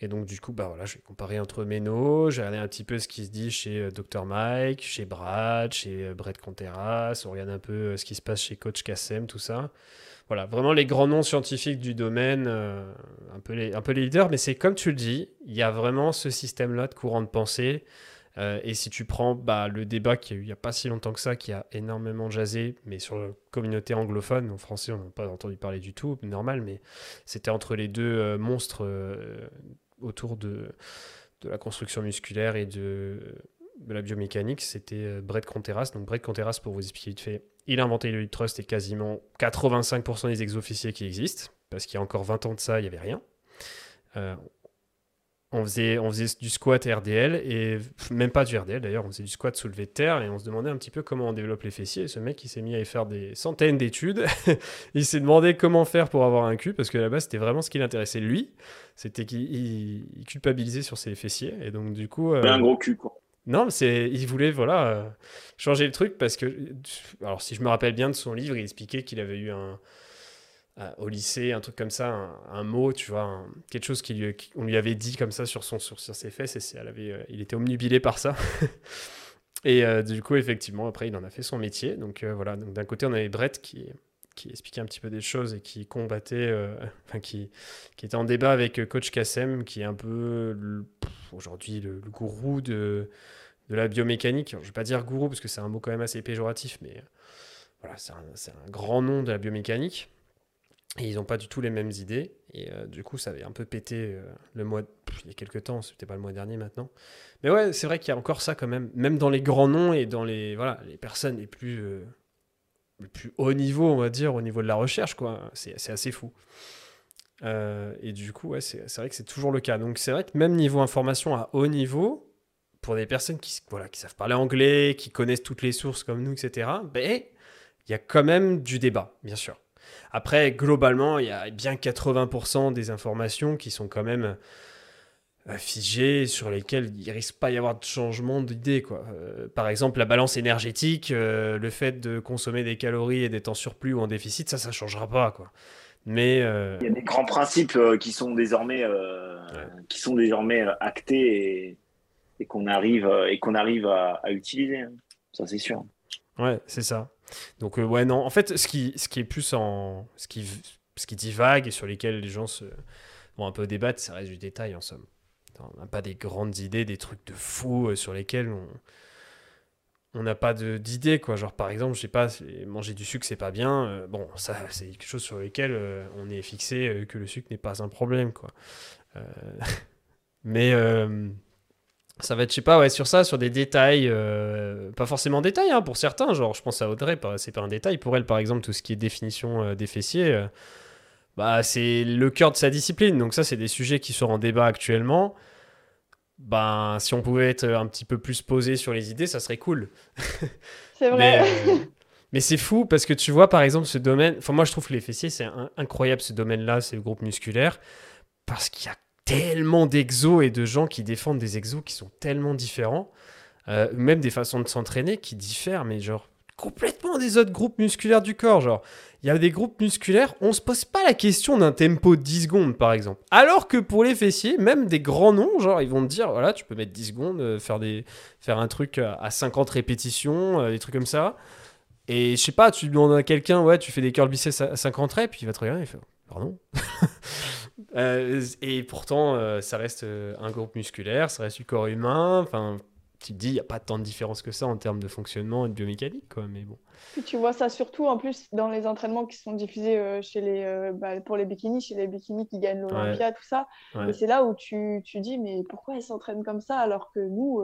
Et donc du coup, bah voilà, je vais comparer entre Meno, j'ai regardé un petit peu ce qui se dit chez euh, Dr Mike, chez Brad, chez euh, Brett Conteras, on regarde un peu ce qui se passe chez Coach Kassem, tout ça. Voilà, vraiment les grands noms scientifiques du domaine, un, peu les, un peu les leaders, mais c'est comme tu le dis, il y a vraiment ce système-là de courant de pensée euh, et si tu prends bah, le débat qu'il y a eu il n'y a pas si longtemps que ça, qui a énormément jazzé, mais sur la communauté anglophone, en français on n'a pas entendu parler du tout, normal, mais c'était entre les deux euh, monstres euh, autour de, la construction musculaire et de, la biomécanique, c'était Brett Conteras. Donc Brett Conteras, pour vous expliquer vite fait, il a inventé le trust et quasiment 85% des ex-officiers qui existent, parce qu'il y a encore 20 ans de ça, il n'y avait rien. On faisait, on faisait du squat RDL, et même pas du RDL d'ailleurs, on faisait du squat soulevé de terre, et on se demandait un petit peu comment on développe les fessiers. Et ce mec, il s'est mis à y faire des centaines d'études. il s'est demandé comment faire pour avoir un cul, parce que là-bas, c'était vraiment ce qui l'intéressait lui. C'était qu'il culpabilisait sur ses fessiers, et donc du coup. Euh, un gros cul, quoi. Non, c'est, il voulait voilà euh, changer le truc parce que, alors si je me rappelle bien de son livre, il expliquait qu'il avait eu un, au lycée, un truc comme ça, un, mot, tu vois, quelque chose qu'on lui, on lui avait dit comme ça sur, son, sur, ses fesses, et elle euh, il était omnubilé par ça. et euh, du coup, effectivement, après, il en a fait son métier. Donc euh, voilà, donc d'un côté, on avait Brett qui, qui expliquait un petit peu des choses et qui combattait, enfin, qui, qui était en débat avec coach Kassem, qui est un peu aujourd'hui le, gourou de, de la biomécanique. je ne vais pas dire gourou parce que c'est un mot quand même assez péjoratif, mais voilà, c'est un, un grand nom de la biomécanique. Et ils n'ont pas du tout les mêmes idées. Et euh, du coup, ça avait un peu pété euh, le mois. il y a quelques temps, c'était pas le mois dernier maintenant. Mais ouais, c'est vrai qu'il y a encore ça quand même. Même dans les grands noms et dans les, voilà, les personnes les plus, euh, le plus haut niveau, on va dire, au niveau de la recherche, quoi. C'est, assez fou. et du coup, ouais, c'est, vrai que c'est toujours le cas. Donc c'est vrai que même niveau information à haut niveau, pour des personnes qui, voilà, qui savent parler anglais, qui connaissent toutes les sources comme nous, etc., ben, il y a quand même du débat, bien sûr. Après, globalement, il y a bien 80% des informations qui sont quand même euh, figées, sur lesquelles il risque pas d'y avoir de changement d'idée. Quoi. Euh, par exemple, la balance énergétique, euh, le fait de consommer des calories et d'être en surplus ou en déficit, ça, ça ne changera pas. Quoi. Mais, Il y a des grands principes qui sont désormais, qui sont désormais actés et, qu'on arrive, et qu'on arrive à, à utiliser. Hein. Ça, c'est sûr. Ouais, c'est ça. Donc, euh, ouais, non. En fait, ce qui, ce qui est plus en. Ce qui, ce qui divague et sur lesquels les gens se, vont un peu débattre, ça reste du détail en somme. On n'a pas des grandes idées, des trucs de fou euh, sur lesquels on. On n'a pas d'idées, quoi. Genre, par exemple, je sais pas, manger du sucre, c'est pas bien. Euh, bon, ça, c'est quelque chose sur lequel on est fixé que le sucre n'est pas un problème, quoi. mais ça va être, je sais pas, ouais, sur ça, sur des détails, euh, pas forcément détails hein, pour certains, genre je pense à Audrey, c'est pas un détail. Pour elle, par exemple, tout ce qui est définition euh, des fessiers, euh, bah, c'est le cœur de sa discipline. Donc ça, c'est des sujets qui sont en débat actuellement. Ben, si on pouvait être un petit peu plus posé sur les idées, ça serait cool. C'est vrai. Mais, c'est fou parce que tu vois, par exemple, ce domaine, enfin moi je trouve que les fessiers, c'est incroyable ce domaine-là, c'est le groupe musculaire, parce qu'il y a tellement d'exos et de gens qui défendent des exos qui sont tellement différents, euh, même des façons de s'entraîner qui diffèrent, mais genre complètement des autres groupes musculaires du corps. Genre, il y a des groupes musculaires, on se pose pas la question d'un tempo de 10 secondes par exemple. Alors que pour les fessiers, même des grands noms, genre ils vont te dire voilà, tu peux mettre 10 secondes, euh, faire, des, faire un truc à 50 répétitions, euh, des trucs comme ça. Et je sais pas, tu demandes à quelqu'un, ouais, tu fais des curls biceps à 50 reps, puis il va te regarder, il fait pardon Euh, et pourtant, euh, ça reste euh, un groupe musculaire, ça reste du corps humain. Enfin, tu te dis, il n'y a pas tant de différence que ça en termes de fonctionnement et de biomécanique, quoi. Mais bon. tu vois ça surtout en plus dans les entraînements qui sont diffusés chez les, bah, pour les bikinis, chez les bikinis qui gagnent l'Olympia, tout ça. Et c'est là où tu, tu dis, mais pourquoi ils s'entraînent comme ça alors que nous,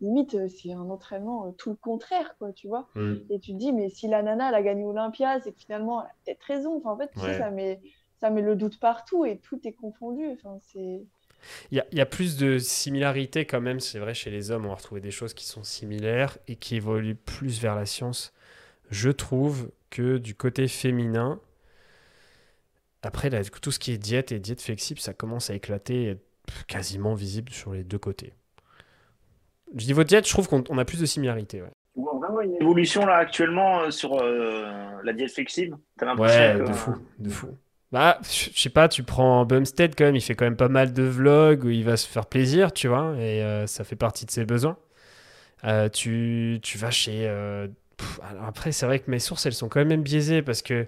limite, c'est un entraînement tout le contraire, quoi, tu vois. Mm. Et tu te dis, mais si la nana, elle a gagné l'Olympia, c'est que finalement, elle a peut-être raison. Enfin, en fait, tu sais, ça met ça met le doute partout et tout est confondu. Enfin, c'est... Il y, a, plus de similarités quand même, c'est vrai, chez les hommes, on va retrouver des choses qui sont similaires et qui évoluent plus vers la science, je trouve, que du côté féminin. Après, là, tout ce qui est diète et diète flexible, ça commence à éclater et être quasiment visible sur les deux côtés. Du niveau diète, je trouve qu'on a plus de similarités. Ouais. Vois vraiment une évolution là actuellement euh, sur euh, la diète flexible Ouais, de fou, de fou. Bah, je sais pas, tu prends Bumstead quand même, il fait quand même pas mal de vlogs où il va se faire plaisir, tu vois, et euh, ça fait partie de ses besoins. Euh, tu, tu, vas chez. Euh, alors après, c'est vrai que mes sources, elles sont quand même biaisées parce que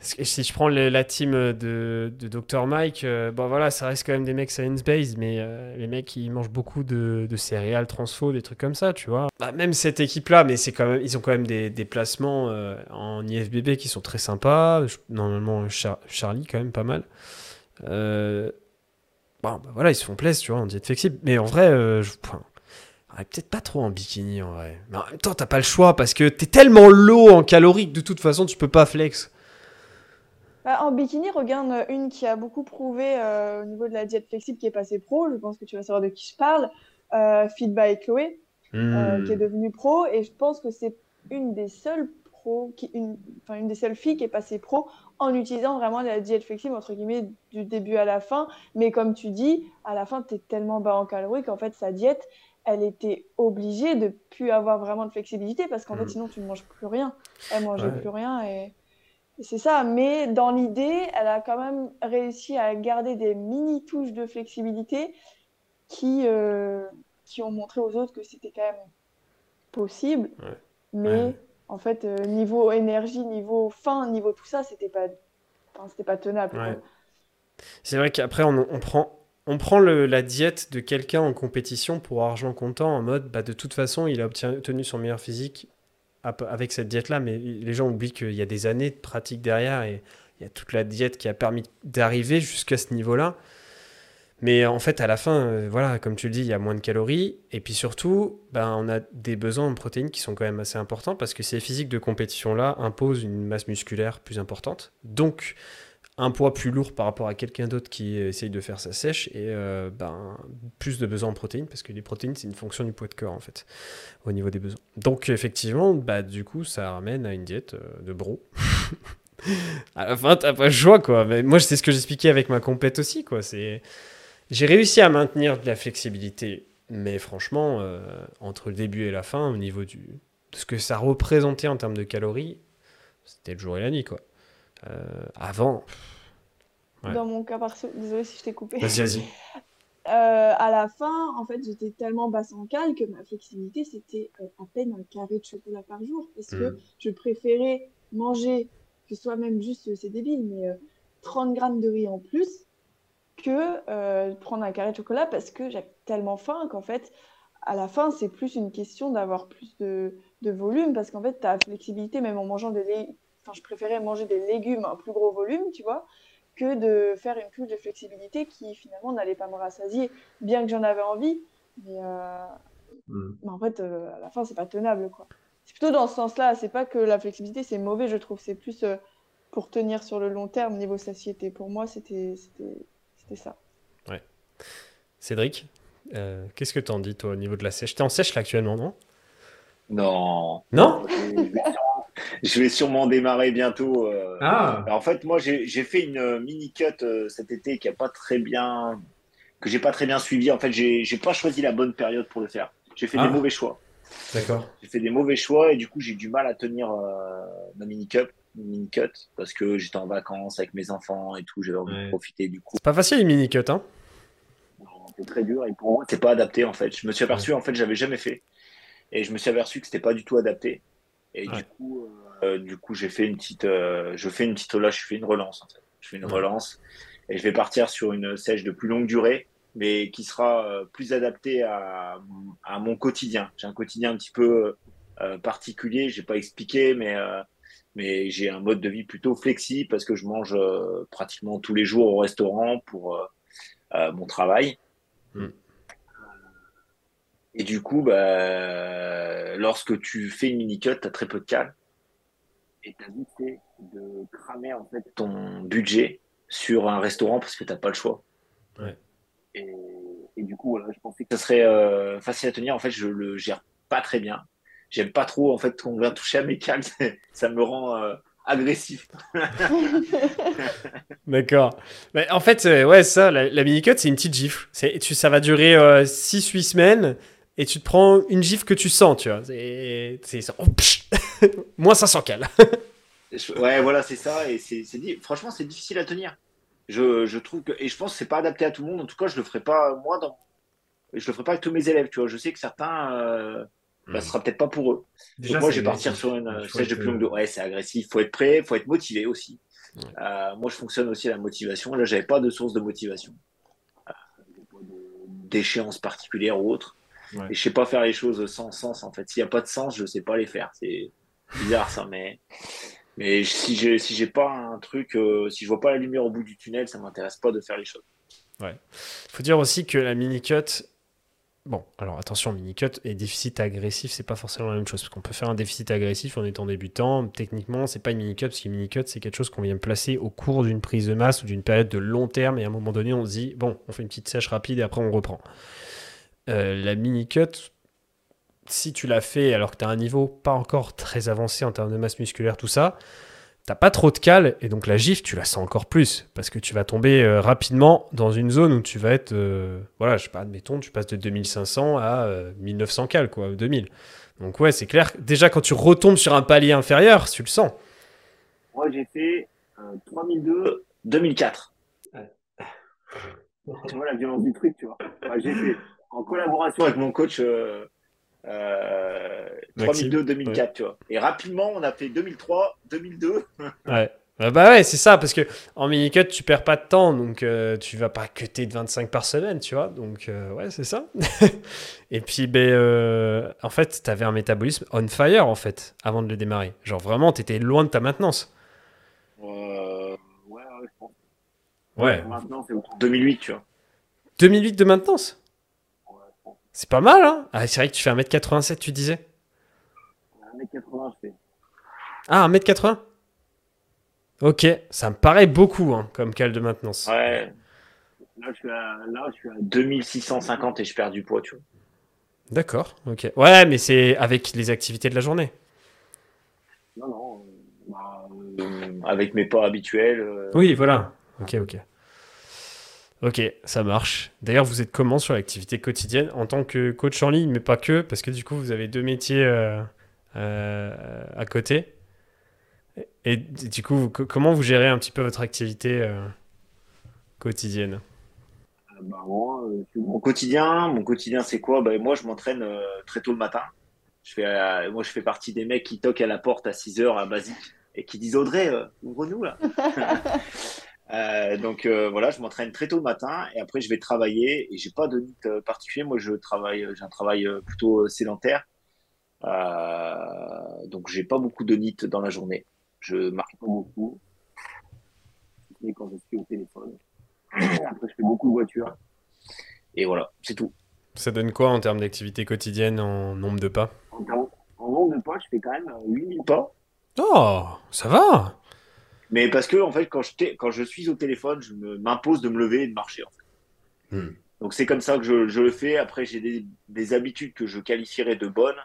si je prends la team de, de Dr. Mike, euh, bon voilà, ça reste quand même des mecs science-based, mais euh, les mecs ils mangent beaucoup de, céréales, transfo, des trucs comme ça, tu vois. Bah, même cette équipe-là, mais c'est quand même, ils ont quand même des, placements euh, en IFBB qui sont très sympas. Normalement, Charlie, quand même pas mal. bon, bah, voilà, ils se font plaisir, tu vois, en diète flexible. Mais en vrai, je, peut-être pas trop en bikini en vrai. Mais en même temps, t'as pas le choix parce que t'es tellement low en calories que de toute façon, tu peux pas flex. Bah, en bikini, regarde une qui a beaucoup prouvé euh, au niveau de la diète flexible qui est passée pro. Je pense que tu vas savoir de qui je parle. Euh, Feed by Chloé, euh, hmm. qui est devenue pro. Et je pense que c'est une des seules pro, qui, une des seules filles qui est passée pro en utilisant vraiment la diète flexible, entre guillemets, du début à la fin. Mais comme tu dis, à la fin, tu es tellement bas en calories qu'en fait, sa diète, elle était obligée de plus avoir vraiment de flexibilité parce qu'en fait, hmm. sinon, tu ne manges plus rien. Elle mangeait plus rien et, c'est ça. Mais dans l'idée, elle a quand même réussi à garder des mini touches de flexibilité qui, euh, qui ont montré aux autres que c'était quand même possible. Mais en fait, euh, niveau énergie, niveau faim, niveau tout ça, c'était pas, c'était pas tenable. C'est vrai qu'après, on, on, prend on prend la diète de quelqu'un en compétition pour argent comptant en mode bah, de toute façon il a obtenu son meilleur physique avec cette diète là mais les gens oublient qu'il y a des années de pratique derrière et il y a toute la diète qui a permis d'arriver jusqu'à ce niveau là mais en fait à la fin euh, voilà comme tu le dis il y a moins de calories et puis surtout ben, on a des besoins en protéines qui sont quand même assez importants parce que ces physiques de compétition là imposent une masse musculaire plus importante. Donc un poids plus lourd par rapport à quelqu'un d'autre qui essaye de faire sa sèche et euh, ben, plus de besoins en protéines parce que les protéines c'est une fonction du poids de corps en fait au niveau des besoins. Donc effectivement, bah, du coup ça ramène à une diète euh, de bro. à la fin t'as pas le choix quoi. Mais moi c'est ce que j'expliquais avec ma compète aussi quoi. C'est j'ai réussi à maintenir de la flexibilité, mais franchement euh, entre le début et la fin au niveau du de ce que ça représentait en termes de calories, c'était le jour et la nuit quoi. Avant. Dans mon cas perso, désolé si je t'ai coupé. Vas-y, vas-y. Euh, à la fin, en fait, j'étais tellement basse en cale que ma flexibilité, c'était euh, à peine un carré de chocolat par jour. Parce que hmm. je préférais manger, que ce soit même juste, c'est débile, mais 30 grammes de riz en plus que prendre un carré de chocolat parce que j'avais tellement faim qu'en fait, à la fin, c'est plus une question d'avoir plus de, de, volume parce qu'en fait, ta flexibilité, même en mangeant des, je préférais manger des légumes à un plus gros volume, tu vois, que de faire une couche de flexibilité qui finalement n'allait pas me rassasier, bien que j'en avais envie. Mais, euh, hmm. en fait, euh, à la fin, c'est pas tenable, quoi. C'est plutôt dans ce sens-là. C'est pas que la flexibilité, c'est mauvais, je trouve. C'est plus euh, pour tenir sur le long terme niveau satiété. Pour moi, c'était ça. Ouais. Cédric, qu'est-ce que t'en dis, toi, au niveau de la sèche? T'es en sèche, là, actuellement, non? Non. Non? Je vais sûrement démarrer bientôt. Euh. Ah. En fait, moi, j'ai fait une mini cut euh, cet été qui a pas très bien, que j'ai pas très bien suivi. En fait, j'ai pas choisi la bonne période pour le faire. J'ai fait des ah. mauvais choix. D'accord. J'ai fait des mauvais choix et du coup, j'ai du mal à tenir euh, ma mini cut, mini cut parce que j'étais en vacances avec mes enfants et tout. J'avais envie de profiter du coup. C'est pas facile les mini cut, hein C'est très dur et pour moi, c'est pas adapté en fait. Je me suis aperçu, en fait, j'avais jamais fait et je me suis aperçu que c'était pas du tout adapté. Et du coup, euh, du coup, j'ai fait une petite, euh, je fais une petite, là, je fais une relance. En fait. Je fais une relance et je vais partir sur une sèche de plus longue durée, mais qui sera euh, plus adaptée à, à mon quotidien. J'ai un quotidien un petit peu particulier, j'ai pas expliqué, mais mais j'ai un mode de vie plutôt flexible parce que je mange pratiquement tous les jours au restaurant pour mon travail. Mm. Et du coup, bah, lorsque tu fais une mini-cut, tu as très peu de cales. Et tu as vite de cramer en fait, ton budget sur un restaurant parce que tu n'as pas le choix. Et, du coup, je pensais que ça serait euh, facile à tenir. En fait, je le gère pas très bien. J'aime pas trop en fait qu'on vient toucher à mes cales. ça me rend euh, agressif. D'accord. Mais en fait, euh, ouais, ça, la, mini-cut, c'est une petite gifle. Ça va durer 6-8 semaines et tu te prends une gifle que tu sens, tu vois. C'est ça. Oh, moins 500 cales. ouais, voilà, c'est ça. Et c'est franchement, c'est difficile à tenir. Je, je, trouve que et je pense que c'est pas adapté à tout le monde. En tout cas, je le ferai pas moi dans. Je le ferai pas avec tous mes élèves, tu vois. Je sais que certains, euh, bah, ce sera peut-être pas pour eux. moi, je vais partir sur une sèche de plus longue. Ouais, c'est agressif. Faut être prêt, faut être motivé aussi. Euh, moi, je fonctionne aussi à la motivation. Là, j'avais pas de source de motivation, euh, d'échéance particulière ou autre. Et je sais pas faire les choses sans sens en fait. S'il n'y a pas de sens, je sais pas les faire. C'est bizarre ça, mais mais si j'ai si j'ai pas un truc, euh, si je vois pas la lumière au bout du tunnel, ça m'intéresse pas de faire les choses. Ouais. Faut dire aussi que la mini cut, Bon, alors attention, mini-cut et déficit agressif, c'est pas forcément la même chose. Parce qu'on peut faire un déficit agressif en étant débutant. Techniquement, c'est pas une mini-cut, parce qu'une mini-cut, c'est quelque chose qu'on vient placer au cours d'une prise de masse ou d'une période de long terme. Et à un moment donné, on se dit, bon, on fait une petite sèche rapide et après on reprend. Euh, la mini-cut, si tu l'as fait alors que tu as un niveau pas encore très avancé en termes de masse musculaire, tout ça, t'as pas trop de cale et donc la gifle, tu la sens encore plus parce que tu vas tomber euh, rapidement dans une zone où tu vas être, euh, voilà, je sais pas, admettons, tu passes de 2500 à 1900 cales, quoi, 2000. Donc ouais, c'est clair. Déjà, quand tu retombes sur un palier inférieur, tu le sens. Moi, j'ai fait 3002, 2004. Tu vois la violence du truc, tu vois. j'ai fait en collaboration avec mon coach euh, 3002-2004, euh, tu vois. Et rapidement, on a fait 2003, 2002. ouais. Ah bah ouais, c'est ça, parce que en mini-cut, tu perds pas de temps, donc euh, tu vas pas cutter de 25 par semaine, tu vois. Donc, euh, ouais, c'est ça. et puis, ben, en fait, tu avais un métabolisme on fire, en fait, avant de le démarrer. Genre, vraiment, tu étais loin de ta maintenance. ouais, ouais, je pense. Ouais. Maintenant, c'est 2008, tu vois. 2008 de maintenance? C'est pas mal, hein ah, C'est vrai que tu fais 1m87, tu disais 1m80, je fais. Ah, 1m80 Ok, ça me paraît beaucoup hein, comme cale de maintenance. Ouais. Là je, suis à, là, je suis à 2650 et je perds du poids, tu vois. D'accord, ok. Ouais, mais c'est avec les activités de la journée. Non, non. Bah, euh, avec mes pas habituels. Euh. Oui, voilà. Ok, ok. Ok, ça marche. D'ailleurs, vous êtes comment sur l'activité quotidienne en tant que coach en ligne, mais pas que, parce que du coup, vous avez deux métiers euh, euh, à côté. Et, du coup, comment vous gérez un petit peu votre activité euh, quotidienne? Bah, mon quotidien, mon quotidien, c'est quoi? Bah, Moi, je m'entraîne très tôt le matin. Je fais, moi, je fais partie des mecs qui toquent à la porte à 6 heures à Basique et qui disent Audrey, ouvre-nous là. Euh, donc euh, voilà, je m'entraîne très tôt le matin et après je vais travailler et j'ai pas de NIT euh, particulier. Moi, je travaille, j'ai un travail plutôt sédentaire, donc j'ai pas beaucoup de NIT dans la journée. Je marche pas beaucoup, quand je suis au téléphone. Après, je fais beaucoup de voitures et voilà, c'est tout. Ça donne quoi en termes d'activité quotidienne en nombre de pas? En, en, nombre de pas, je fais quand même 8000 pas. Oh, ça va mais parce que, en fait, quand je, quand je suis au téléphone, je m'impose de me lever et de marcher. Hmm. Donc, c'est comme ça que je, je, le fais. Après, j'ai des, des, habitudes que je qualifierais de bonnes.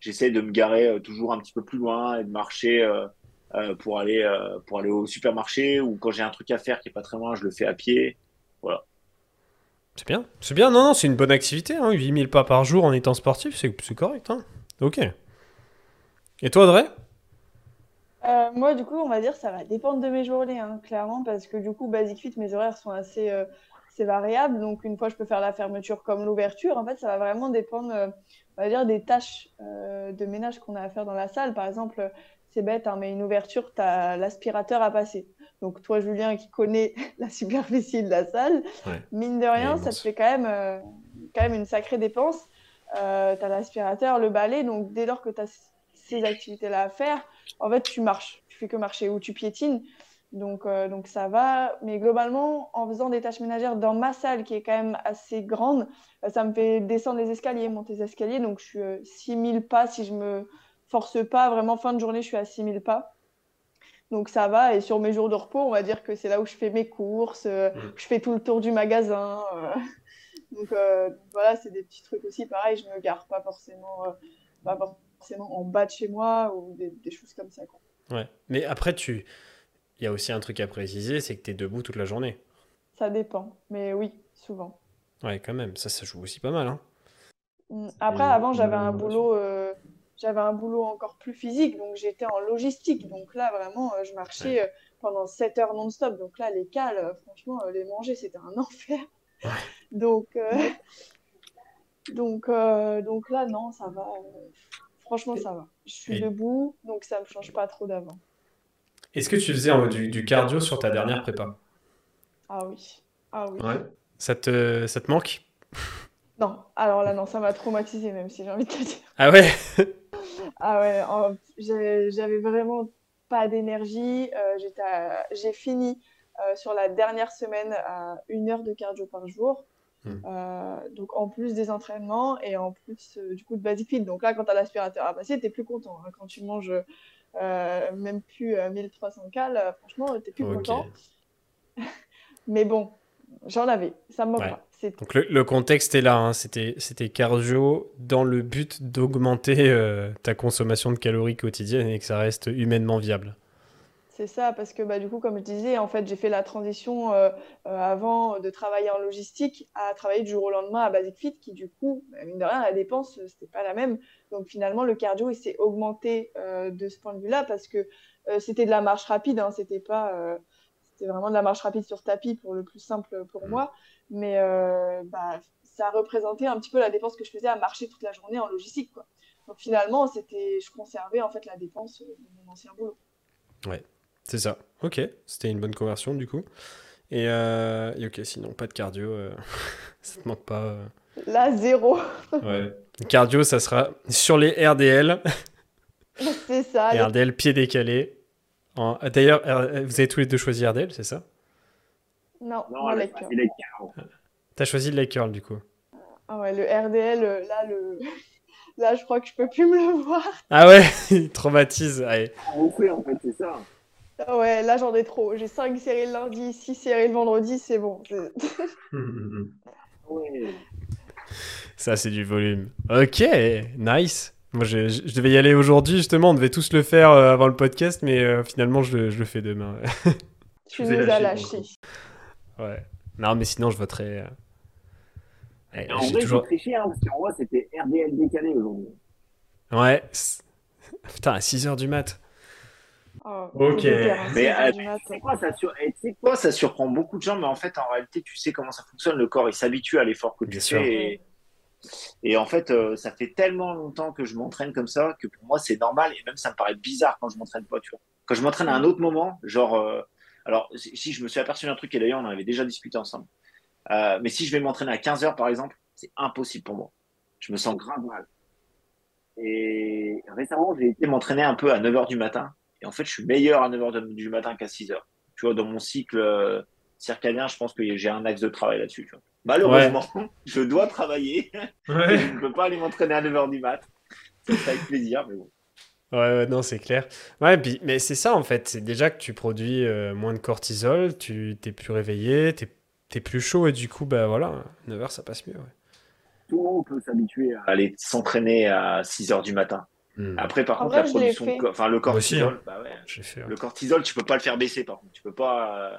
J'essaie de me garer euh, toujours un petit peu plus loin et de marcher euh, euh, pour, aller, euh, pour aller au supermarché ou quand j'ai un truc à faire qui est pas très loin, je le fais à pied. Voilà. C'est bien. C'est bien. Non, non, c'est une bonne activité. Hein. 8000 pas par jour en étant sportif, c'est correct. Hein. Ok. Et toi, Audrey euh, moi, du coup, on va dire ça va dépendre de mes journées, hein, clairement, parce que du coup, Basic Fit, mes horaires sont assez, euh, variables. Donc, une fois, je peux faire la fermeture comme l'ouverture. En fait, ça va vraiment dépendre, euh, on va dire, des tâches de ménage qu'on a à faire dans la salle. Par exemple, c'est bête, hein, mais une ouverture, tu as l'aspirateur à passer. Donc, toi, Julien, qui connais la superficie de la salle, mine de rien, ça te fait quand même, quand même une sacrée dépense. tu as l'aspirateur, le balai. Donc, dès lors que tu as ces activités-là à faire, en fait, tu marches. Tu fais que marcher ou tu piétines. Donc, euh, donc ça va. Mais globalement, en faisant des tâches ménagères dans ma salle, qui est quand même assez grande, euh, ça me fait descendre les escaliers, monter les escaliers. Donc, je suis à 6000 pas. Si je me force pas, vraiment, fin de journée, je suis à 6000 pas. Donc, ça va. Et sur mes jours de repos, on va dire que c'est là où je fais mes courses. Euh, mmh. Je fais tout le tour du magasin. donc, voilà, c'est des petits trucs aussi. Pareil, je me gare pas forcément, pas forcément forcément en bas de chez moi ou des, choses comme ça. Quoi. Ouais, mais après, tu... il y a aussi un truc à préciser, c'est que tu es debout toute la journée. Ça dépend, mais oui, souvent. Ouais, quand même, ça, ça joue aussi pas mal. Hein. Mmh, après, avant, j'avais un boulot, euh, j'avais un boulot encore plus physique, donc j'étais en logistique. Donc là, vraiment, euh, je marchais euh, pendant 7 heures non-stop. Donc là, les cales, franchement, les manger, c'était un enfer. Donc, donc, donc là, non, ça va. Franchement, ça va. Je suis debout, donc ça ne me change pas trop d'avant. Est-ce que tu faisais du, du, cardio sur ta dernière prépa? Ah oui. Ah oui. Ouais. Ça, te, ça te manque? Non, alors là, non, ça m'a traumatisé, même si j'ai envie de te dire. Ah ouais? Ah ouais, j'avais vraiment pas d'énergie. Euh, j'ai fini euh, sur la dernière semaine à une heure de cardio par jour. Hmm. donc en plus des entraînements et en plus du coup de basic fit. Donc là, quand tu as l'aspirateur à passer, tu es plus content. Hein. Quand tu manges même plus 1300 cales, franchement, tu es plus content. Mais bon, j'en avais, ça me manque pas. Donc le, contexte est là, hein. c'était, c'était cardio dans le but d'augmenter euh, ta consommation de calories quotidienne et que ça reste humainement viable. C'est ça, parce que bah, du coup, comme je disais, en fait, j'ai fait la transition euh, euh, avant de travailler en logistique à travailler du jour au lendemain à Basic Fit, qui du coup, bah, mine de rien, la dépense, c'était pas la même. Donc finalement, le cardio, il s'est augmenté de ce point de vue-là, parce que c'était de la marche rapide, hein, c'était pas c'était vraiment de la marche rapide sur tapis pour le plus simple pour mmh. moi. Mais euh, bah, ça représentait un petit peu la dépense que je faisais à marcher toute la journée en logistique. Quoi. Donc finalement, c'était, je conservais en fait la dépense de mon ancien boulot. Ouais, c'est ça. Ok, c'était une bonne conversion du coup. Et, euh, ok, sinon pas de cardio, euh, ça te manque pas. Là, zéro. ouais. Cardio, ça sera sur les RDL. c'est ça. RDL pied décalé. D'ailleurs, vous avez tous les deux choisi RDL, c'est ça? Non, non les T'as choisi le Lake Curl, du coup Ah ouais, le RDL, euh, là, le... là, je crois que je peux plus me le voir. Ah ouais, il traumatise. Allez. en fait, c'est ça. Ah ouais, là, j'en ai trop. J'ai 5 séries le lundi, 6 séries le vendredi, c'est bon. Ça, c'est du volume. Ok, nice. Moi, je, je, devais y aller aujourd'hui, justement. On devait tous le faire euh, avant le podcast, mais euh, finalement, je, je, le fais demain. tu nous as lâché. Ouais. Non, mais sinon, je voterais. Euh... en vrai, toujours... triché, hein, parce qu'en vrai, c'était RDL décalé aujourd'hui. Ouais. Putain, à 6h du mat. Oh, ok. Mais c'est quoi, ça sur... quoi, ça surprend beaucoup de gens, mais en fait, en réalité, tu sais comment ça fonctionne. Le corps, il s'habitue à l'effort que tu fais. Et... Et en fait, euh, ça fait tellement longtemps que je m'entraîne comme ça que pour moi, c'est normal et même ça me paraît bizarre quand je m'entraîne pas, tu vois. Quand je m'entraîne à un autre moment, genre, euh, alors, si je me suis aperçu d'un truc et d'ailleurs, on en avait déjà discuté ensemble, euh, mais si je vais m'entraîner à 15 heures par exemple, c'est impossible pour moi. Je me sens grave mal. Et récemment, j'ai été m'entraîner un peu à 9 heures du matin et en fait, je suis meilleur à 9 heures du matin qu'à 6 heures. Tu vois, dans mon cycle circadien, je pense que j'ai un axe de travail là-dessus. Tu vois. Malheureusement, je dois travailler. je ne peux pas aller m'entraîner à 9h du mat. Ça avec plaisir, mais bon. Ouais, non, c'est clair. Ouais, mais c'est ça en fait. C'est déjà que tu produis euh, moins de cortisol, tu t'es plus réveillé, tu es, plus chaud et du coup, bah voilà, 9h ça passe mieux. Tout le monde peut s'habituer à aller s'entraîner à 6h du matin. Hmm. Après, par contre, la production de enfin, le cortisol, hein. bah ouais, le cortisol, tu peux pas le faire baisser par contre. Tu peux pas. Euh,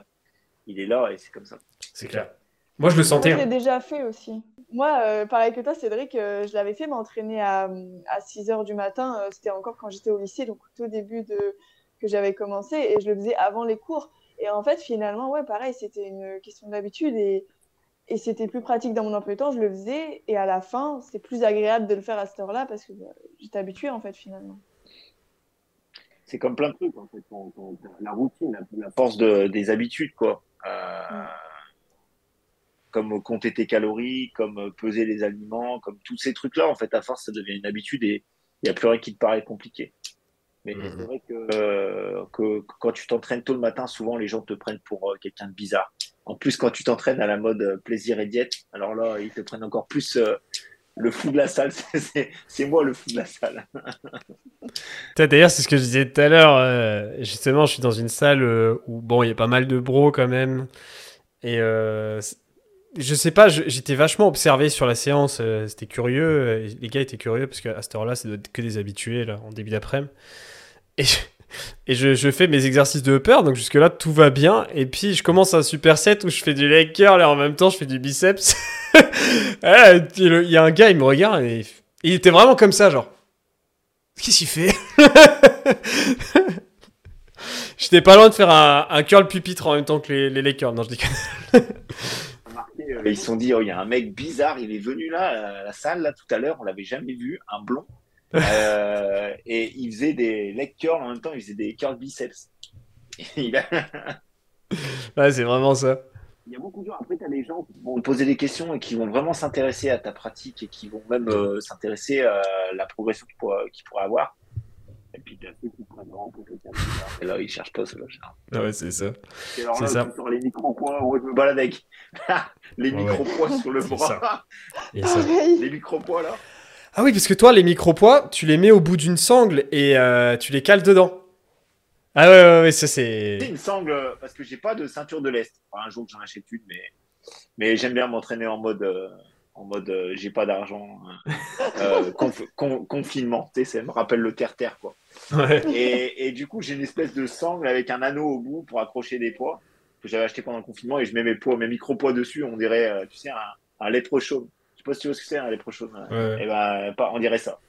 il est là et c'est comme ça. C'est clair. Moi, je le sentais. Moi, je l'ai hein. déjà fait aussi. Moi, euh, pareil que toi, Cédric, euh, je l'avais fait m'entraîner à, à 6 h du matin. Euh, c'était encore quand j'étais au lycée, donc tout au début de, que j'avais commencé. Et je le faisais avant les cours. Et en fait, finalement, ouais, pareil, c'était une question d'habitude. Et, et c'était plus pratique dans mon emploi du temps. Je le faisais. Et à la fin, c'est plus agréable de le faire à cette heure-là parce que bah, j'étais habituée, en fait, finalement. C'est comme plein de trucs, en fait. la routine, la, force de, des habitudes, quoi. Mm comme compter tes calories, comme peser les aliments, comme tous ces trucs-là, en fait, à force, ça devient une habitude et il n'y a plus rien qui te paraît compliqué. Mais mhm. c'est vrai que, que, quand tu t'entraînes tôt le matin, souvent les gens te prennent pour euh, quelqu'un de bizarre. En plus, quand tu t'entraînes à la mode euh, plaisir et diète, alors là, ils te prennent encore plus euh, le fou de la salle. c'est moi le fou de la salle. D'ailleurs, c'est ce que je disais tout à l'heure. justement, je suis dans une salle où, bon, il y a pas mal de bros quand même. Et je sais pas, j'étais vachement observé sur la séance, euh, c'était curieux, euh, les gars étaient curieux parce qu'à cette heure-là, c'est que des habitués là, en début d'après-midi. Et, je, et je, fais mes exercices de upper, donc jusque-là tout va bien. Et puis je commence un superset où je fais du leg curl et en même temps je fais du biceps. il y a un gars, il me regarde et il était vraiment comme ça, genre. Qu'est-ce qu'il fait? J'étais pas loin de faire un, curl pupitre en même temps que les, les leg curls. Non, je dis euh, ils se sont dit, oh, il y a un mec bizarre, il est venu là, à la salle, là, tout à l'heure, on l'avait jamais vu, un blond. Euh, et il faisait des leg curls en même temps, il faisait des curls biceps. ouais, c'est vraiment ça. Il y a beaucoup de gens, après, tu as des gens qui vont te poser des questions et qui vont vraiment s'intéresser à ta pratique et qui vont même euh, s'intéresser à la progression qu'ils pourraient, avoir. Et puis, t'as ceux qui prennent pour quelqu'un. Et là, ils cherchent pas ce machin. Ah ouais, c'est ça. Et alors là, ça. sur les micro-poids, je me balade avec les micro-poids sur le bras. les micro-poids, là. Ah oui, parce que toi, les micro-poids, tu les mets au bout d'une sangle et euh, tu les cales dedans. Ah ouais, ouais, ouais, ça c'est. une sangle, parce que j'ai pas de ceinture de l'Est. Enfin, un jour que j'en achète une, mais, mais j'aime bien m'entraîner en mode. Euh, en mode euh, j'ai pas d'argent, euh, confinement, tu sais, ça me rappelle le terre-terre, quoi. Et, et, du coup, j'ai une espèce de sangle avec un anneau au bout pour accrocher des poids que j'avais acheté pendant le confinement et je mets mes poids, mes micro-poids dessus, on dirait, tu sais, un, un. Je sais pas si tu vois ce que c'est. Et eh ben, pas, on dirait ça.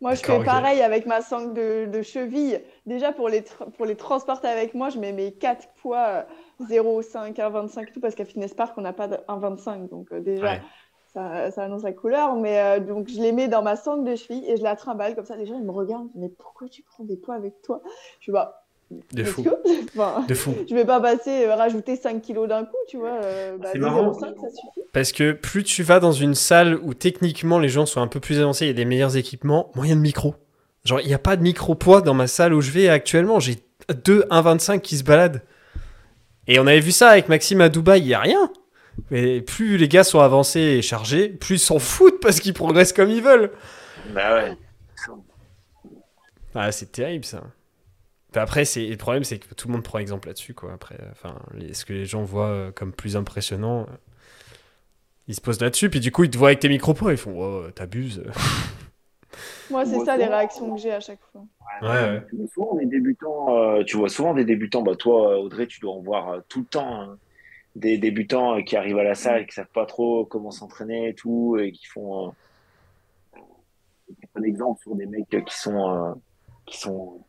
Moi, je fais pareil avec ma sangle de, de, cheville. Déjà, pour les, pour les transporter avec moi, je mets mes 4 poids 0,5, 1,25 tout, parce qu'à Fitness Park, on n'a pas de 1,25. Donc, euh, déjà, ça, ça, annonce la couleur. Mais euh, donc, je les mets dans ma sangle de cheville et je la trimballe comme ça. Les gens, ils me regardent. Mais pourquoi tu prends des poids avec toi? Je suis bah, de fou. enfin, de fou. Je vais pas passer, euh, rajouter 5 kilos d'un coup, tu vois. Euh, bah, c'est marrant. ça suffit. Parce que plus tu vas dans une salle où techniquement les gens sont un peu plus avancés, il y a des meilleurs équipements, moyen de micro. Genre, il n'y a pas de micro-poids dans ma salle où je vais actuellement. J'ai deux 1,25 qui se baladent. Et on avait vu ça avec Maxime à Dubaï, il n'y a rien. Mais plus les gars sont avancés et chargés, plus ils s'en foutent parce qu'ils progressent comme ils veulent. Bah ouais. Ah, c'est terrible ça. Après, c'est le problème, c'est que tout le monde prend exemple là-dessus, quoi. Après, enfin, ce que les gens voient euh, comme plus impressionnant, euh, ils se posent là-dessus, puis du coup, ils te voient avec tes micro-points, ils font, oh, t'abuses. Moi, c'est ça les réactions que j'ai à chaque fois. Ouais, Tu vois souvent des débutants, euh, tu vois souvent des débutants. Bah toi, Audrey, tu dois en voir tout le temps. Hein. Des débutants qui arrivent à la salle et qui savent pas trop comment s'entraîner et tout, et qui font. Euh, un exemple sur des mecs qui sont qui sont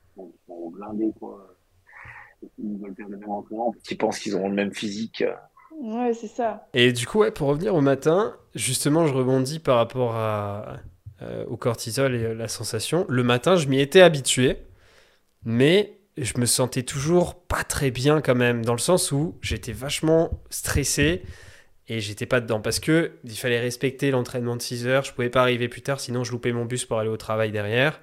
sont, blindés, quoi. Ils veulent faire le même entraînement qu'ils pensent qu'ils auront le même physique. Ouais, c'est ça. Et du coup, ouais, pour revenir au matin, justement, je rebondis par rapport à, euh, au cortisol et la sensation. Le matin, je m'y étais habitué, mais je me sentais toujours pas très bien quand même, dans le sens où j'étais vachement stressé et j'étais pas dedans parce que il fallait respecter l'entraînement de 6 heures, je pouvais pas arriver plus tard, sinon je loupais mon bus pour aller au travail derrière.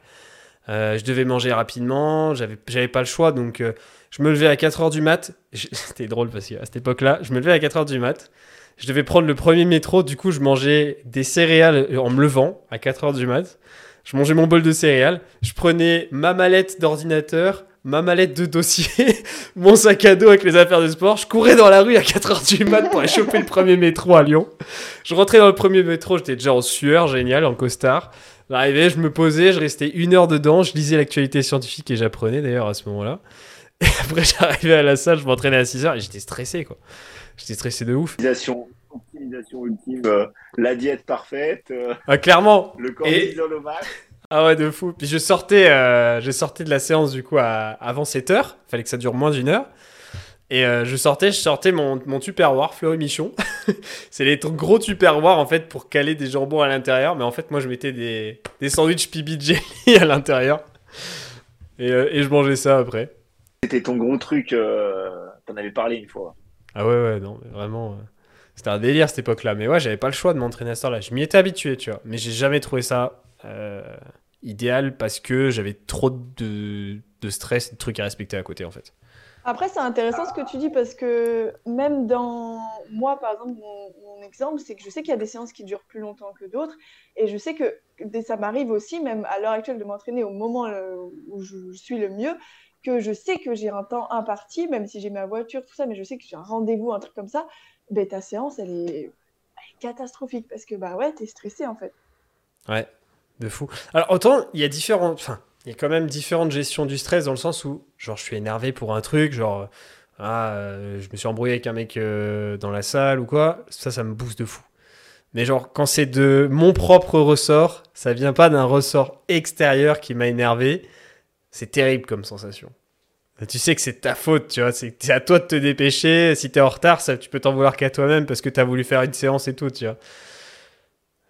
Euh, je devais manger rapidement, j'avais, pas le choix, donc euh, je me levais à 4h du mat. C'était drôle parce qu'à cette époque-là, je me levais à 4h du mat. Je devais prendre le premier métro, du coup, je mangeais des céréales en me levant à 4h du mat. Je mangeais mon bol de céréales. Je prenais ma mallette d'ordinateur, ma mallette de dossier, mon sac à dos avec les affaires de sport. Je courais dans la rue à 4h du mat pour aller choper le premier métro à Lyon. Je rentrais dans le premier métro, j'étais déjà en sueur, génial, en costard. J'arrivais, je me posais, je restais une heure dedans, je lisais l'actualité scientifique et j'apprenais d'ailleurs à ce moment-là. Et après, j'arrivais à la salle, je m'entraînais à 6 heures et j'étais stressé, quoi. J'étais stressé de ouf. Optimisation, optimisation ultime, euh, la diète parfaite. Euh, ah, clairement. Le corps et... Ah ouais, de fou. Puis je sortais, euh, je sortais de la séance du coup à, avant 7 heures. Fallait que ça dure moins d'une heure. Et euh, je sortais, je sortais mon, mon Tupperware Fleury Michon. c'est les gros Tupperware en fait pour caler des jambons à l'intérieur. Mais en fait, moi je mettais des, des sandwichs PB Jelly à l'intérieur. Et, euh, et, je mangeais ça après. C'était ton gros truc, euh, t'en avais parlé une fois. Ah ouais, ouais, non, mais vraiment. C'était un délire cette époque-là. Mais ouais, j'avais pas le choix de m'entraîner à ce là Je m'y étais habitué, tu vois. Mais j'ai jamais trouvé ça idéal parce que j'avais trop de, de stress et de trucs à respecter à côté en fait. Après, c'est intéressant ce que tu dis parce que même dans moi, par exemple, mon, exemple, c'est que je sais qu'il y a des séances qui durent plus longtemps que d'autres. Et je sais que ça m'arrive aussi, même à l'heure actuelle, de m'entraîner au moment euh, où je, suis le mieux, que je sais que j'ai un temps imparti, même si j'ai ma voiture, tout ça, mais je sais que j'ai un rendez-vous, un truc comme ça. Ben, ta séance, elle est, catastrophique parce que bah ouais, t'es stressé en fait. Ouais, de fou. Alors, autant, il y a différents. Enfin, il y a quand même différentes gestions du stress dans le sens où, genre, je suis énervé pour un truc, genre, ah, euh, je me suis embrouillé avec un mec euh, dans la salle ou quoi, ça, ça me booste de fou. Mais genre, quand c'est de mon propre ressort, ça vient pas d'un ressort extérieur qui m'a énervé, c'est terrible comme sensation. Tu sais que c'est ta faute, tu vois, c'est à toi de te dépêcher. Si t'es en retard, ça, tu peux t'en vouloir qu'à toi-même parce que t'as voulu faire une séance et tout, tu vois.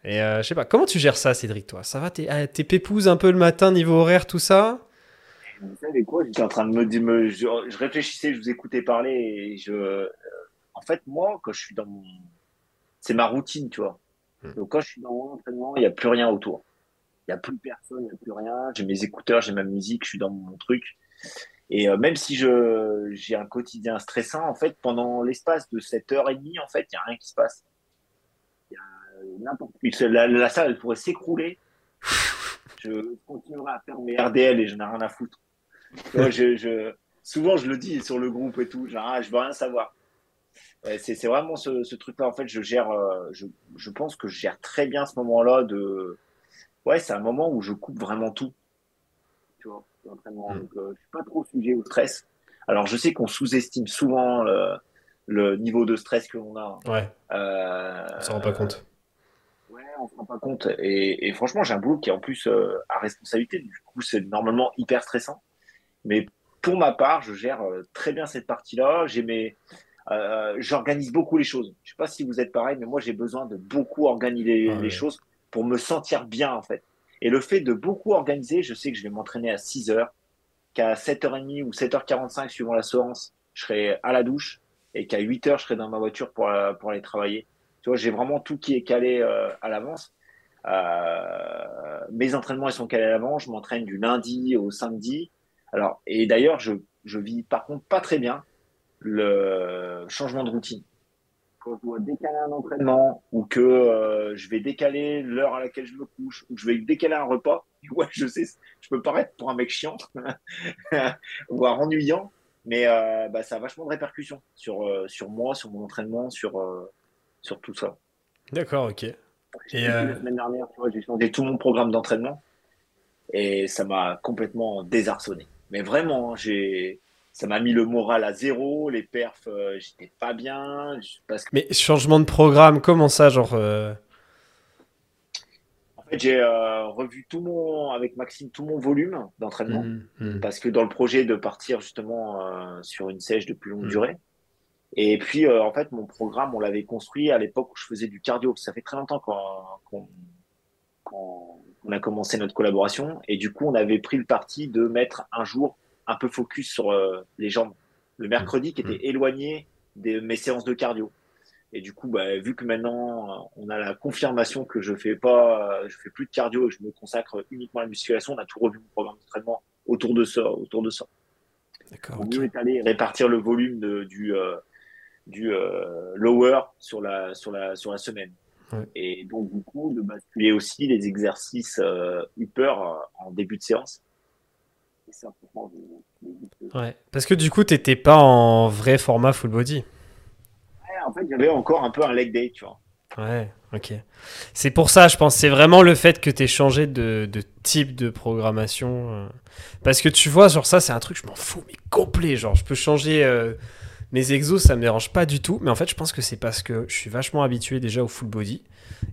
Et euh, je sais pas, comment tu gères ça, Cédric, toi? Ça va T'es euh, pépouze un peu le matin, niveau horaire, tout ça? Vous savez quoi J'étais en train de me dire, je, réfléchissais, je vous écoutais parler et je. Euh, en fait, moi, quand je suis dans mon. C'est ma routine, tu vois. Hmm. Donc, quand je suis dans mon entraînement, il n'y a plus rien autour. Il n'y a plus personne, il n'y a plus rien. J'ai mes écouteurs, j'ai ma musique, je suis dans mon truc. Et euh, même si je j'ai un quotidien stressant, en fait, pendant l'espace de cette heure et demie, en fait, il n'y a rien qui se passe. N'importe la, la salle, elle pourrait s'écrouler. Je continuerai à faire mes RDL et je n'ai rien à foutre. je, je, souvent, je le dis sur le groupe et tout, genre, ah, je veux rien savoir. C'est vraiment ce, ce truc-là. En fait, je gère, euh, je, je, pense que je gère très bien ce moment-là de. Ouais, c'est un moment où je coupe vraiment tout. Tu vois. Mm. Donc, euh, je suis pas trop sujet au stress. Alors, je sais qu'on sous-estime souvent le, niveau de stress que l'on a. Ouais. Euh, on s'en rend pas compte. On se rend pas compte. Et, et franchement, j'ai un boulot qui est en plus euh, à responsabilité. Du coup, c'est normalement hyper stressant. Mais pour ma part, je gère très bien cette partie-là. J'ai mes euh, j'organise beaucoup les choses. Je sais pas si vous êtes pareil, mais moi j'ai besoin de beaucoup organiser les, choses pour me sentir bien en fait. Et le fait de beaucoup organiser, je sais que je vais m'entraîner à 6 heures, qu'à 7h30 ou 7h45 suivant la séance, je serai à la douche et qu'à 8 heures, je serai dans ma voiture pour, euh, pour aller travailler. Tu vois, j'ai vraiment tout qui est calé euh, à l'avance. Euh, mes entraînements ils sont calés à l'avance. Je m'entraîne du lundi au samedi. Alors, et d'ailleurs, je, je vis par contre pas très bien le changement de routine. Quand je dois décaler un entraînement ou que euh, je vais décaler l'heure à laquelle je me couche ou que je vais décaler un repas, ouais, je sais, je peux paraître pour un mec chiant, voire ennuyant, mais euh, bah, ça a vachement de répercussions sur, euh, sur moi, sur mon entraînement, sur, sur tout ça. D'accord, ok. Et La semaine dernière, j'ai changé tout mon programme d'entraînement et ça m'a complètement désarçonné. Mais vraiment, j'ai ça m'a mis le moral à zéro, les perfs, euh, j'étais pas bien. Parce que... Mais changement de programme, comment ça, genre euh En fait, j'ai euh, revu tout mon, avec Maxime, tout mon volume d'entraînement, mmh, mmh. parce que dans le projet de partir justement sur une sèche de plus longue mmh. durée. Et puis, en fait, mon programme, on l'avait construit à l'époque où je faisais du cardio. Ça fait très longtemps qu'on a commencé notre collaboration. Et du coup, on avait pris le parti de mettre un jour un peu focus sur euh, les jambes. Le mercredi qui était mmh. éloigné de mes séances de cardio. Et du coup, bah, vu que maintenant euh, on a la confirmation que je fais pas, euh, je fais plus de cardio et je me consacre uniquement à la musculation, on a tout revu mon programme d'entraînement autour de ça, autour de ça. D'accord. Est allé répartir le volume de, du du lower sur la sur la sur la semaine. Et donc du coup de basculer aussi les exercices upper en début de séance Ouais, parce que du coup, t'étais pas en vrai format full body. Ouais, en fait, j'avais encore un peu un leg day, tu vois. Ouais, ok. C'est pour ça, je pense, c'est vraiment le fait que t'aies changé de, de, type de programmation. Euh. Parce que tu vois, genre ça, c'est un truc, je m'en fous, mais complet. Genre, je peux changer euh, mes exos, ça me dérange pas du tout. Mais en fait, je pense que c'est parce que je suis vachement habitué déjà au full body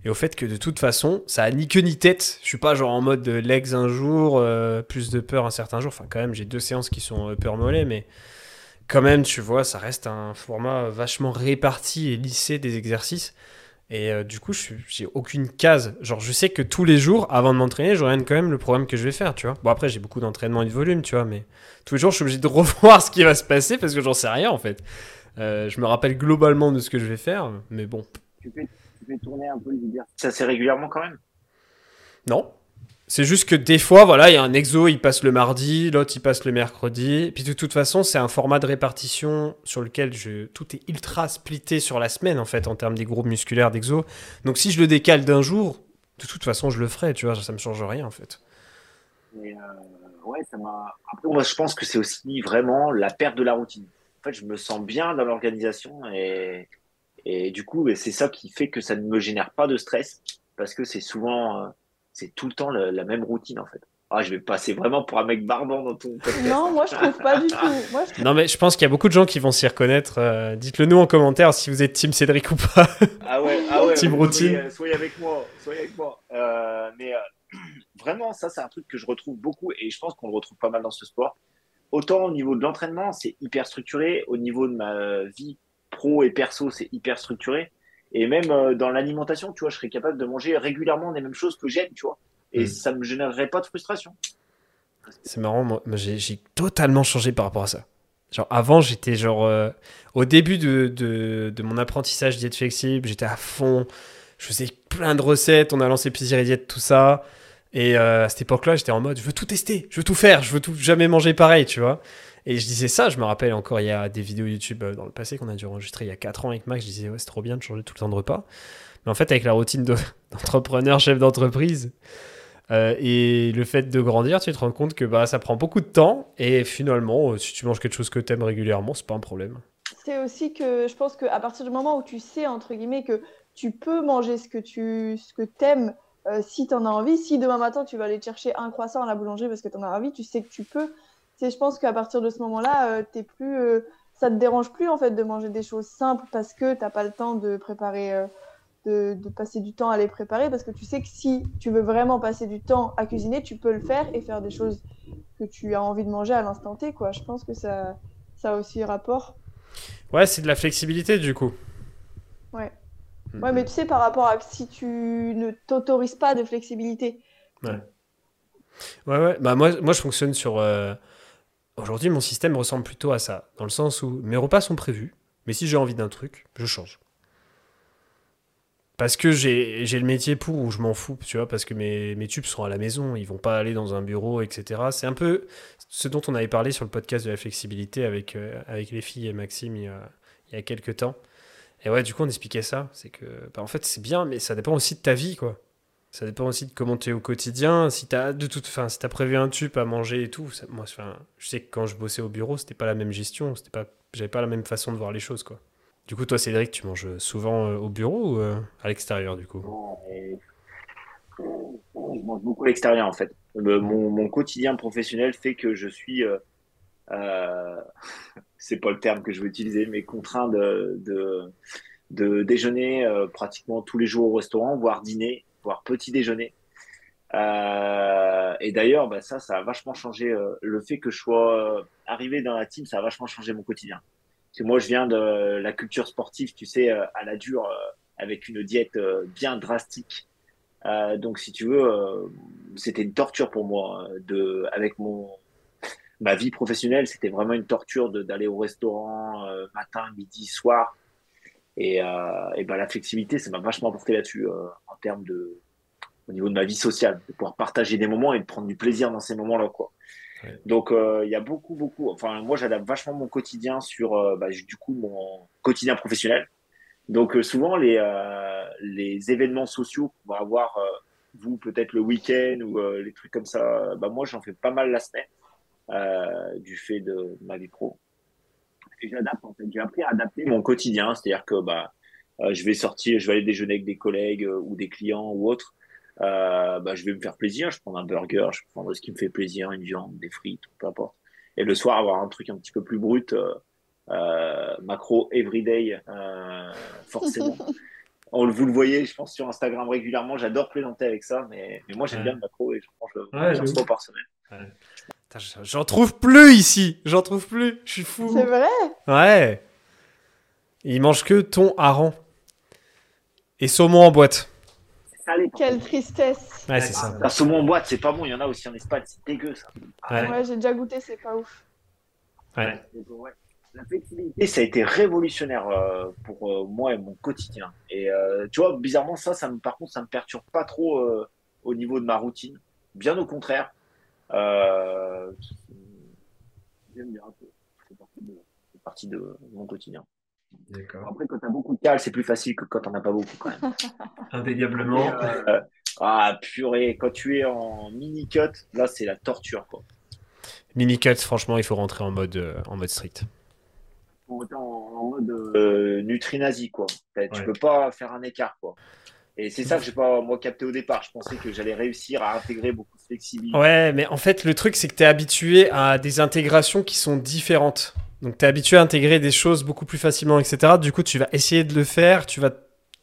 et au fait que de toute façon, ça a ni queue ni tête. Je suis pas genre en mode legs un jour, euh, plus de peur un certain jour. Enfin, quand même, j'ai deux séances qui sont euh, peur mollet, mais quand même, tu vois, ça reste un format vachement réparti et lissé des exercices. Et euh, du coup, j'ai aucune case. Genre, je sais que tous les jours, avant de m'entraîner, je regarde quand même le programme que je vais faire, tu vois. Bon, après, j'ai beaucoup d'entraînement et de volume, tu vois, mais tous les jours, je suis obligé de revoir ce qui va se passer parce que j'en sais rien, en fait. je me rappelle globalement de ce que je vais faire, mais bon tourner un peu Ça c'est régulièrement quand même? Non. C'est juste que des fois, voilà, il y a un exo, il passe le mardi, l'autre il passe le mercredi. Puis de toute façon, c'est un format de répartition sur lequel je... tout est ultra splitté sur la semaine en fait en termes des groupes musculaires d'exo. Donc si je le décale d'un jour, de toute façon je le ferai, tu vois, ça me change rien en fait. Euh, ouais, ça m'a. Après, moi je pense que c'est aussi vraiment la perte de la routine. En fait, je me sens bien dans l'organisation et et du coup, c'est ça qui fait que ça ne me génère pas de stress parce que c'est souvent, euh, c'est tout le temps la, même routine en fait. Ah, je vais passer vraiment pour un mec barbant dans ton Non, moi je trouve pas du tout. Non, mais je pense qu'il y a beaucoup de gens qui vont s'y reconnaître. Euh, dites-le nous en commentaire si vous êtes Team Cédric ou pas. Ah ouais, ah ouais. team routine. Soyez, avec moi, soyez avec moi. Euh, mais vraiment, ça c'est un truc que je retrouve beaucoup et je pense qu'on le retrouve pas mal dans ce sport. Autant au niveau de l'entraînement, c'est hyper structuré. Au niveau de ma vie pro et perso, c'est hyper structuré. Et même euh, dans l'alimentation, tu vois, je serais capable de manger régulièrement les mêmes choses que j'aime, tu vois. Et mm. ça me générerait pas de frustration. C'est marrant, moi, j'ai totalement changé par rapport à ça. Genre avant, j'étais genre euh, au début de, de, mon apprentissage diète flexible, j'étais à fond, je faisais plein de recettes, on a lancé Plaisir et Diète, tout ça. Et à cette époque-là, j'étais en mode, je veux tout tester, je veux tout faire, je veux tout jamais manger pareil, tu vois. Et je disais ça, je me rappelle encore, il y a des vidéos YouTube dans le passé qu'on a dû enregistrer il y a 4 ans avec Max, je disais, ouais, c'est trop bien de changer tout le temps de repas. Mais en fait, avec la routine d'entrepreneur, chef d'entreprise, euh, et le fait de grandir, tu te rends compte que bah, ça prend beaucoup de temps. Et finalement, euh, si tu manges quelque chose que tu aimes régulièrement, c'est pas un problème. C'est aussi que je pense qu'à partir du moment où tu sais, entre guillemets, que tu peux manger ce que tu ce que aimes euh, si tu en as envie, si demain matin tu vas aller chercher un croissant à la boulangerie parce que tu en as envie, tu sais que tu peux. C'est, je pense qu'à partir de ce moment-là, t'es plus, ça te dérange plus en fait de manger des choses simples parce que tu n'as pas le temps de préparer de, passer du temps à les préparer parce que tu sais que si tu veux vraiment passer du temps à cuisiner, tu peux le faire et faire des choses que tu as envie de manger à l'instant T. Quoi. Je pense que ça, ça a aussi rapport. Ouais, c'est de la flexibilité du coup. Ouais. Ouais, mais tu sais, par rapport à si tu ne t'autorises pas de flexibilité. Ouais. Ouais, ouais. Bah, moi, moi, je fonctionne sur. Euh, aujourd'hui, mon système ressemble plutôt à ça. Dans le sens où mes repas sont prévus, mais si j'ai envie d'un truc, je change parce que j'ai le métier pour ou je m'en fous, tu vois, parce que mes, mes, tubes sont à la maison, ils vont pas aller dans un bureau, etc. C'est un peu ce dont on avait parlé sur le podcast de la flexibilité avec, euh, avec les filles et Maxime il y, a, il quelques temps. Et ouais, du coup, on expliquait ça. C'est que, bah, en fait, c'est bien, mais ça dépend aussi de ta vie, quoi. Ça dépend aussi de comment tu es au quotidien. Si tu as, de toute, fin, si as prévu un tube à manger et tout, moi, je sais que quand je bossais au bureau, c'était pas la même gestion, c'était pas, j'avais pas la même façon de voir les choses, quoi. Du coup, toi, Cédric, tu manges souvent euh, au bureau ou euh, à l'extérieur, du coup? Je mange beaucoup à l'extérieur, en fait. mon, quotidien professionnel fait que je suis, euh, c'est pas le terme que je veux utiliser, mais contraint de, de, déjeuner pratiquement tous les jours au restaurant, voire dîner, petit déjeuner. et d'ailleurs, bah, ça, ça a vachement changé. le fait que je sois arrivé dans la team, ça a vachement changé mon quotidien moi, je viens de la culture sportive, tu sais, euh, à la dure, euh, avec une diète euh, bien drastique. donc, si tu veux, c'était une torture pour moi. De, avec mon, ma vie professionnelle, c'était vraiment une torture d'aller au restaurant matin, midi, soir. Et, et ben, la flexibilité, ça m'a vachement apporté là-dessus en termes de, au niveau de ma vie sociale, de pouvoir partager des moments et de prendre du plaisir dans ces moments-là, quoi. Donc, euh, il y a beaucoup, beaucoup. Enfin, moi, j'adapte vachement mon quotidien sur, euh, bah, du coup, mon quotidien professionnel. Donc, euh, souvent, les, les événements sociaux qu'on va avoir, vous, peut-être le week-end ou les trucs comme ça, bah, moi, j'en fais pas mal la semaine du fait de ma vie pro. J'adapte, en fait. J'ai appris à adapter mon quotidien. C'est-à-dire que bah, je vais sortir, je vais aller déjeuner avec des collègues ou des clients ou autres. Euh, bah, je vais me faire plaisir, je prends un burger, je prends ce qui me fait plaisir, une viande, des frites, peu importe. Et le soir, avoir un truc un petit peu plus brut, euh, euh macro everyday, euh, forcément. On, vous le voyez, je pense, sur Instagram régulièrement. J'adore plaisanter avec ça, mais, mais moi, j'aime bien le macro et je mange ouais, par semaine. J'en trouve plus ici, j'en trouve plus, je suis fou. C'est vrai? Ouais. Il mange que thon hareng et saumon en boîte. Quelle tristesse. Ouais, c'est ça. La saumon en boîte, c'est pas bon. Il y en a aussi en Espagne. C'est dégueu, ça. Ouais, j'ai déjà goûté, c'est pas ouf. Ouais. La flexibilité, ça a été révolutionnaire euh, pour euh, moi et mon quotidien. Et euh, tu vois, bizarrement, ça, ça me, par contre, ça me perturbe pas trop au niveau de ma routine. Bien au contraire. J'aime bien. C'est partie de mon quotidien. Après, quand tu as beaucoup de cales, c'est plus facile que quand tu n'en as pas beaucoup, quand même. Indéniablement. Euh, ah, purée, quand tu es en mini-cut, là, c'est la torture, quoi. Mini-cut, franchement, il faut rentrer en mode, euh, en mode strict. En, en mode euh, Nutri-Nazi, quoi. Tu peux pas faire un écart, quoi. Et c'est ça que j'ai pas moi capté au départ. Je pensais que j'allais réussir à intégrer beaucoup flexibilité. Ouais, mais en fait, le truc, c'est que tu es habitué à des intégrations qui sont différentes. Donc, tu es habitué à intégrer des choses beaucoup plus facilement, etc. Du coup, tu vas essayer de le faire, tu vas,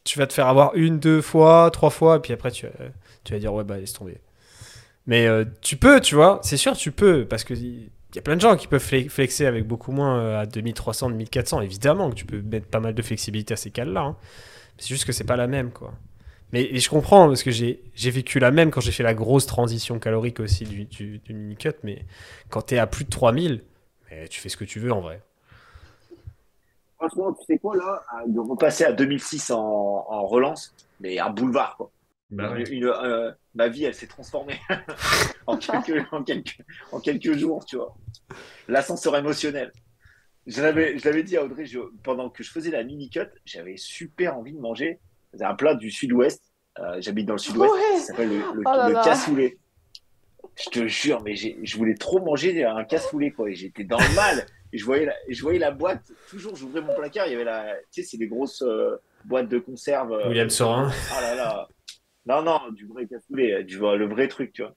tu vas te faire avoir une, deux fois, trois fois, et puis après, tu, tu vas dire, ouais, bah, laisse tomber. Mais euh, tu peux, tu vois, c'est sûr, tu peux, parce que il y a plein de gens qui peuvent flexer avec beaucoup moins euh, à 2300, 2400. Évidemment que tu peux mettre pas mal de flexibilité à ces cales-là. Hein. C'est juste que c'est pas la même, quoi. Mais je comprends, parce que j'ai vécu la même quand j'ai fait la grosse transition calorique aussi du, du, du mini-cut. Mais quand tu es à plus de 3000, tu fais ce que tu veux en vrai. Franchement, tu sais quoi là De repasser à 2006 en, relance, mais un boulevard quoi. Bah une, euh, ma vie, elle s'est transformée en, quelques, en, quelques, en quelques jours, tu vois. L'ascenseur émotionnel. Je l'avais dit à Audrey, pendant que je faisais la mini-cut, j'avais super envie de manger un plat du sud-ouest. Euh, j'habite dans le sud-ouest, ça s'appelle le, le, oh cassoulet. Je te jure, mais je voulais trop manger un cassoulet, quoi. J'étais dans le mal. Et je voyais la, je voyais la boîte, toujours, j'ouvrais mon placard, il y avait la, tu sais, c'est des grosses euh, boîtes de conserve. Euh, William Sorin. Ah là là. Non, non, du vrai cassoulet, du, le vrai truc, tu vois.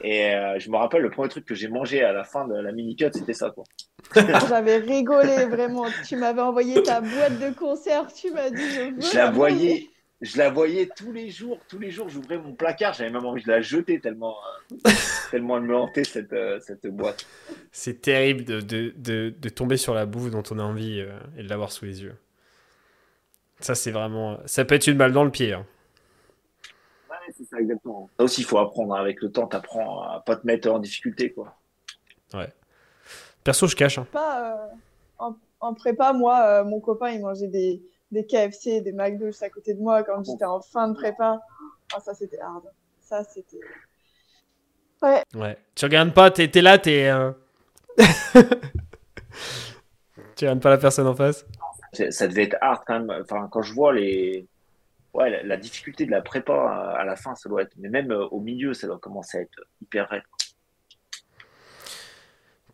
Et euh, je me rappelle, le premier truc que j'ai mangé à la fin de la mini-cut, c'était ça, quoi. J'avais rigolé, vraiment. Tu m'avais envoyé ta boîte de conserve, tu m'as dit, je veux. Je la voyais, je la voyais tous les jours, tous les jours, j'ouvrais mon placard, j'avais même envie de la jeter tellement, euh, tellement elle me hantait cette, euh, cette boîte. C'est terrible de, de, de, tomber sur la bouffe dont on a envie et de l'avoir sous les yeux. Ça, c'est vraiment. Ça peut être une balle dans le pied. Hein c'est ça, exactement. Ça aussi, il faut apprendre. Avec le temps, tu apprends à pas te mettre en difficulté, quoi. Ouais. Perso, je cache. Hein. Pas, euh, en, prépa, moi, euh, mon copain, il mangeait des, des KFC, des McDo juste à côté de moi quand j'étais en fin de prépa. Ah, ça, c'était hard. Ça, c'était. Ouais. Ouais. Tu regardes pas, t'es es là, t'es. Euh... tu regardes pas la personne en face? Ça devait être hard quand même. Enfin, quand je vois les ouais, la, difficulté de la prépa à, la fin, ça doit être, mais même euh, au milieu, ça doit commencer à être hyper raide.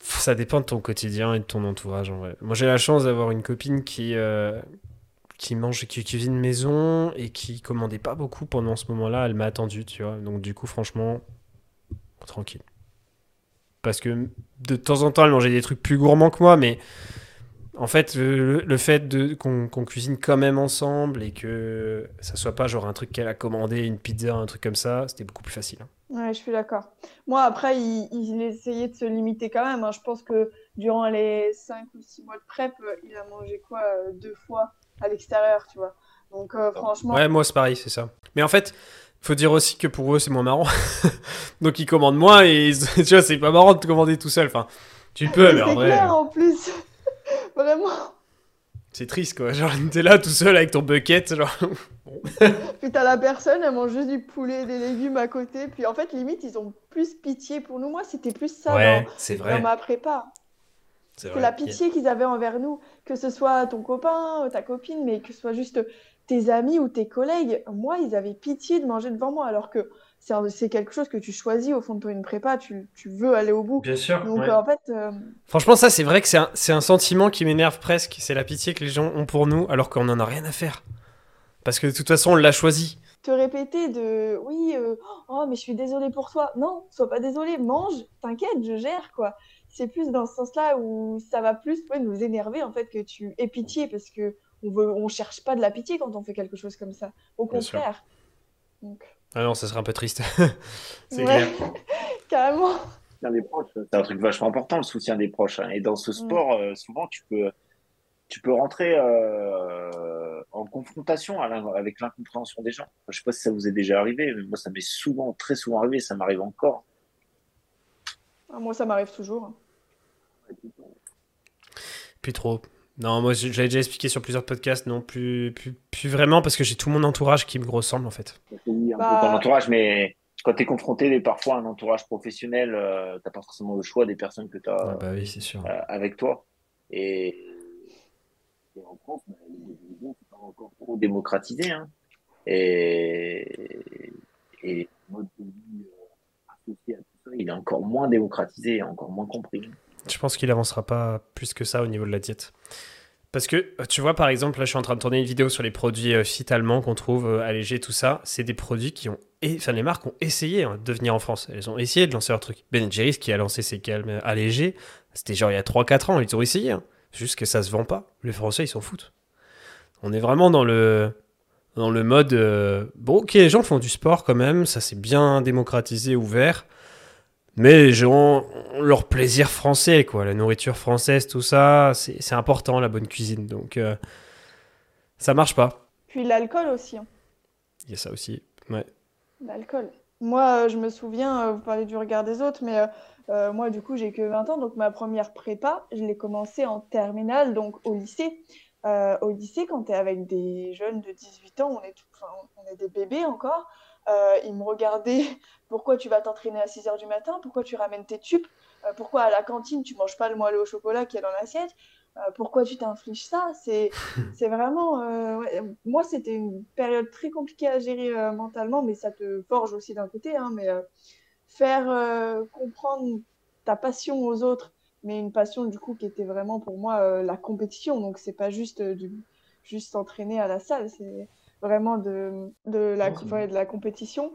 Ça dépend de ton quotidien et de ton entourage en vrai. Moi j'ai la chance d'avoir une copine qui, euh, qui mange, qui cuisine maison et qui commandait pas beaucoup pendant ce moment-là. Elle m'a attendu, tu vois. Donc du coup, franchement, tranquille. Parce que de temps en temps, elle mangeait des trucs plus gourmands que moi, mais en fait, le, fait de, qu'on, cuisine quand même ensemble et que ça soit pas genre un truc qu'elle a commandé, une pizza, un truc comme ça, c'était beaucoup plus facile. Hein. Ouais, je suis d'accord. Moi, après, il, essayait de se limiter quand même. Hein. Je pense que durant les 5 ou 6 mois de prep, il a mangé quoi euh, Deux fois? À l'extérieur, tu vois. Donc, euh, franchement. Ouais, moi, c'est pareil, c'est ça. Mais en fait, faut dire aussi que pour eux, c'est moins marrant. Donc, ils commandent moins et tu vois, c'est pas marrant de commander tout seul. Enfin, tu peux, mais en vrai. Clair, en plus. Vraiment. C'est triste quoi, genre t'es là tout seul avec ton bucket, genre. puis t'as la personne, elle mange juste du poulet et des légumes à côté, puis en fait limite ils ont plus pitié pour nous. Moi c'était plus ça ouais, c'est vrai. dans ma prépa. C'est la pitié qu'ils avaient envers nous, que ce soit ton copain, ta copine, mais que ce soit juste tes amis ou tes collègues. Moi ils avaient pitié de manger devant moi alors que c'est quelque chose que tu choisis au fond de toi, une prépa, tu, tu veux aller au bout. Bien sûr. Donc en fait. Euh, Franchement, ça, c'est vrai que c'est un, un, sentiment qui m'énerve presque. C'est la pitié que les gens ont pour nous, alors qu'on en a rien à faire. Parce que de toute façon, on l'a choisi. Te répéter de oui, euh, oh, mais je suis désolé pour toi. Non, sois pas désolé, mange, t'inquiète, je gère, quoi. C'est plus dans ce sens-là où ça va plus nous énerver, en fait, que tu aies pitié, parce que on, veut, on cherche pas de la pitié quand on fait quelque chose comme ça. Au contraire. Donc. Ah non, ça serait un peu triste. c'est clair. Carrément. des proches, c'est un truc vachement important, le soutien des proches. Hein. Et dans ce sport, euh, souvent, tu peux, tu peux rentrer euh, en confrontation avec l'incompréhension des gens. Je sais pas si ça vous est déjà arrivé, mais moi, ça m'est souvent, très souvent arrivé, ça m'arrive encore. Ah, moi, ça m'arrive toujours. Plus trop. Non, moi, je l'avais déjà expliqué sur plusieurs podcasts, non, plus, plus, vraiment, parce que j'ai tout mon entourage qui me ressemble, en fait. Bah... Ton entourage, mais quand tu es confronté parfois à un entourage professionnel, euh, tu n'as pas forcément le choix des personnes que tu as ah bah oui, sûr. Euh, avec toi. Et, en France, bah, les pas encore trop démocratisé. Hein. Et, et le mode de vie euh, associé à tout ça, il est encore moins démocratisé, encore moins compris. Je pense qu'il avancera pas plus que ça au niveau de la diète. Parce que, tu vois, par exemple, là, je suis en train de tourner une vidéo sur les produits euh, fit allemands qu'on trouve euh, allégés, tout ça. C'est des produits qui ont. Enfin, les marques ont essayé hein, de venir en France. Elles ont essayé de lancer leur truc. Ben Jerry's, qui a lancé ses calmes allégés, c'était genre il y a 3-4 ans. Ils ont essayé. Hein. Juste que ça se vend pas. Les Français, ils s'en foutent. On est vraiment dans le. Dans le mode. Euh, bon, ok, les gens font du sport quand même. Ça, c'est bien démocratisé, ouvert. Mais gens leur plaisir français, quoi. La nourriture française, tout ça, c'est important, la bonne cuisine. Donc, euh, ça marche pas. Puis l'alcool aussi. Hein. Il y a ça aussi, ouais. L'alcool. Moi, euh, je me souviens, euh, vous parlez du regard des autres, mais moi, du coup, j'ai que 20 ans. Donc, ma première prépa, je l'ai commencé en terminale, donc au lycée. au lycée, quand tu es avec des jeunes de 18 ans, on est, on est des bébés encore. ils me regardaient pourquoi tu vas t'entraîner à 6 h du matin, pourquoi tu ramènes tes tubes, pourquoi à la cantine tu manges pas le moelleux au chocolat qui est dans l'assiette, pourquoi tu t'infliges ça. C'est vraiment. Moi, c'était une période très compliquée à gérer mentalement, mais ça te forge aussi d'un côté. Hein, mais faire comprendre ta passion aux autres mais une passion du coup qui était vraiment pour moi euh, la compétition. Donc c'est pas juste euh, du, juste s'entraîner à la salle, c'est vraiment de, de, la, de la compétition.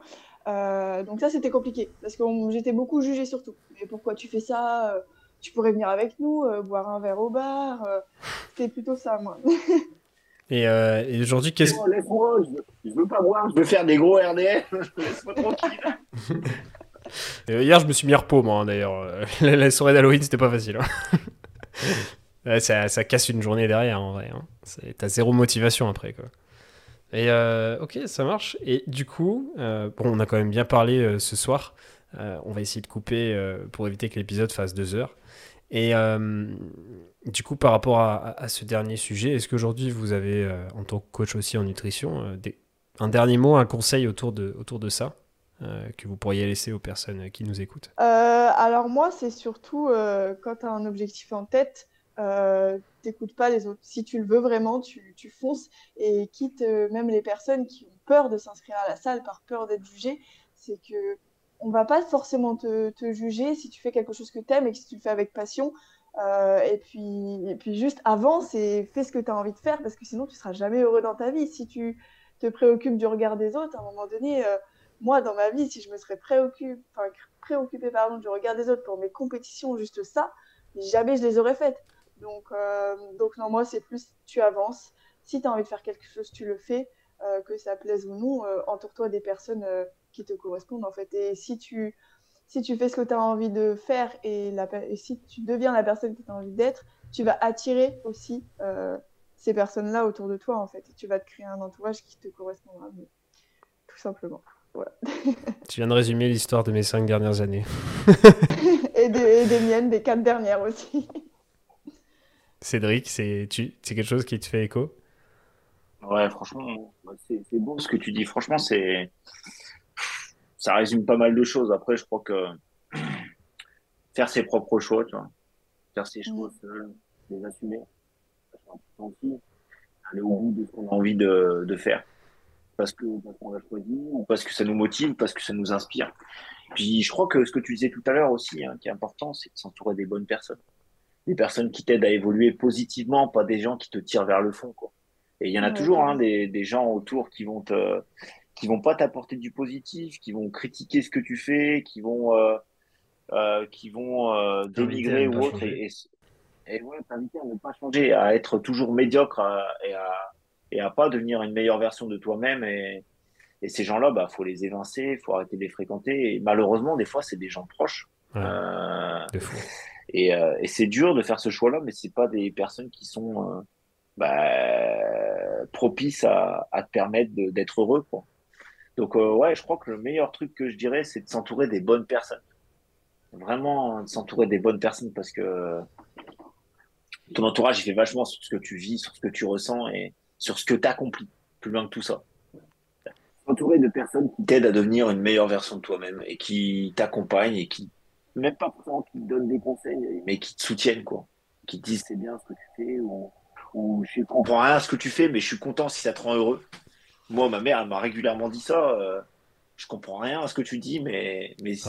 Euh, donc ça c'était compliqué parce que j'étais beaucoup jugée surtout. Mais pourquoi tu fais ça Tu pourrais venir avec nous, boire un verre au bar. c'était plutôt ça moi. Et, aujourd'hui, qu'est-ce que. Laisse-moi, je, veux pas boire, je veux faire des gros RDF, laisse-moi tranquille. hier, je me suis mis à repos, moi, hein, d'ailleurs. la, soirée d'Halloween, c'était pas facile. Hein. ça, casse une journée derrière, en vrai. Hein. T'as zéro motivation après, quoi. Et euh, ok, ça marche. Et du coup, euh, bon, on a quand même bien parlé euh, ce soir. on va essayer de couper pour éviter que l'épisode fasse deux heures. Et du coup, par rapport à, ce dernier sujet, est-ce qu'aujourd'hui vous avez, en tant que coach aussi en nutrition, un dernier mot, un conseil autour de, autour de ça que vous pourriez laisser aux personnes qui nous écoutent? Alors moi, c'est surtout quand tu as un objectif en tête, t'écoutes pas les autres. Si tu le veux vraiment, tu, tu fonces et quitte même les personnes qui ont peur de s'inscrire à la salle par peur d'être jugées, c'est que on va pas forcément te, te, juger si tu fais quelque chose que tu aimes et que si tu le fais avec passion. et, puis, et puis juste avance et fais ce que tu as envie de faire parce que sinon tu seras jamais heureux dans ta vie. Si tu te préoccupes du regard des autres, à un moment donné, moi, dans ma vie, si je me serais préoccupée, préoccupée pardon, du regard des autres pour mes compétitions, juste ça, jamais je les aurais faites. Donc, euh, donc non, moi, c'est plus tu avances. Si tu as envie de faire quelque chose, tu le fais, euh, que ça plaise ou non. Euh, entoure-toi des personnes qui te correspondent, en fait. Et si tu, si tu fais ce que tu as envie de faire et, la, et si tu deviens la personne que tu as envie d'être, tu vas attirer aussi ces personnes-là autour de toi, en fait. Et tu vas te créer un entourage qui te correspondra mieux, tout simplement tu viens de résumer l'histoire de mes cinq dernières années. et, des, miennes, des quatre dernières aussi. Cédric, c'est quelque chose qui te fait écho? Ouais, franchement, c'est bon ce que tu dis. Franchement, c'est ça résume pas mal de choses. Après, je crois que faire ses propres choix, tu vois, faire ses choix mm. les assumer, aller au bout de ce qu'on a envie de, de faire parce que qu'on l'a choisi, ou parce que ça nous motive, parce que ça nous inspire. Puis je crois que ce que tu disais tout à l'heure aussi, hein, qui est important, c'est de s'entourer des bonnes personnes. Des personnes qui t'aident à évoluer positivement, pas des gens qui te tirent vers le fond. Quoi. Et il y en a toujours hein, des, des, gens autour qui vont te, qui vont pas t'apporter du positif, qui vont critiquer ce que tu fais, qui vont, euh, euh, qui vont euh, dénigrer ou autre. Et, et, et ouais, t'inviter à ne pas changer, à être toujours médiocre et à et à pas devenir une meilleure version de toi-même. Et, et, ces gens-là, bah, faut les évincer, faut arrêter de les fréquenter. Et malheureusement, des fois, c'est des gens proches. euh, et, euh, et c'est dur de faire ce choix-là, mais c'est pas des personnes qui sont euh, bah, propices à, à, te permettre d'être heureux. Quoi. Donc euh, ouais, je crois que le meilleur truc que je dirais, c'est de s'entourer des bonnes personnes. Vraiment, de s'entourer des bonnes personnes parce que ton entourage, il fait vachement sur ce que tu vis, sur ce que tu ressens et, sur ce que tu accomplis, plus loin que tout ça. Entouré de personnes qui t'aident à devenir une meilleure version de toi-même et qui t'accompagnent et qui, même pas forcément qui te donnent des conseils, mais qui te soutiennent, quoi. Qui te disent c'est bien ce que tu fais ou, ou je comprends rien à ce que tu fais, mais je suis content si ça te rend heureux. Moi, ma mère, elle m'a régulièrement dit ça. Euh, je comprends rien à ce que tu dis, mais, mais si,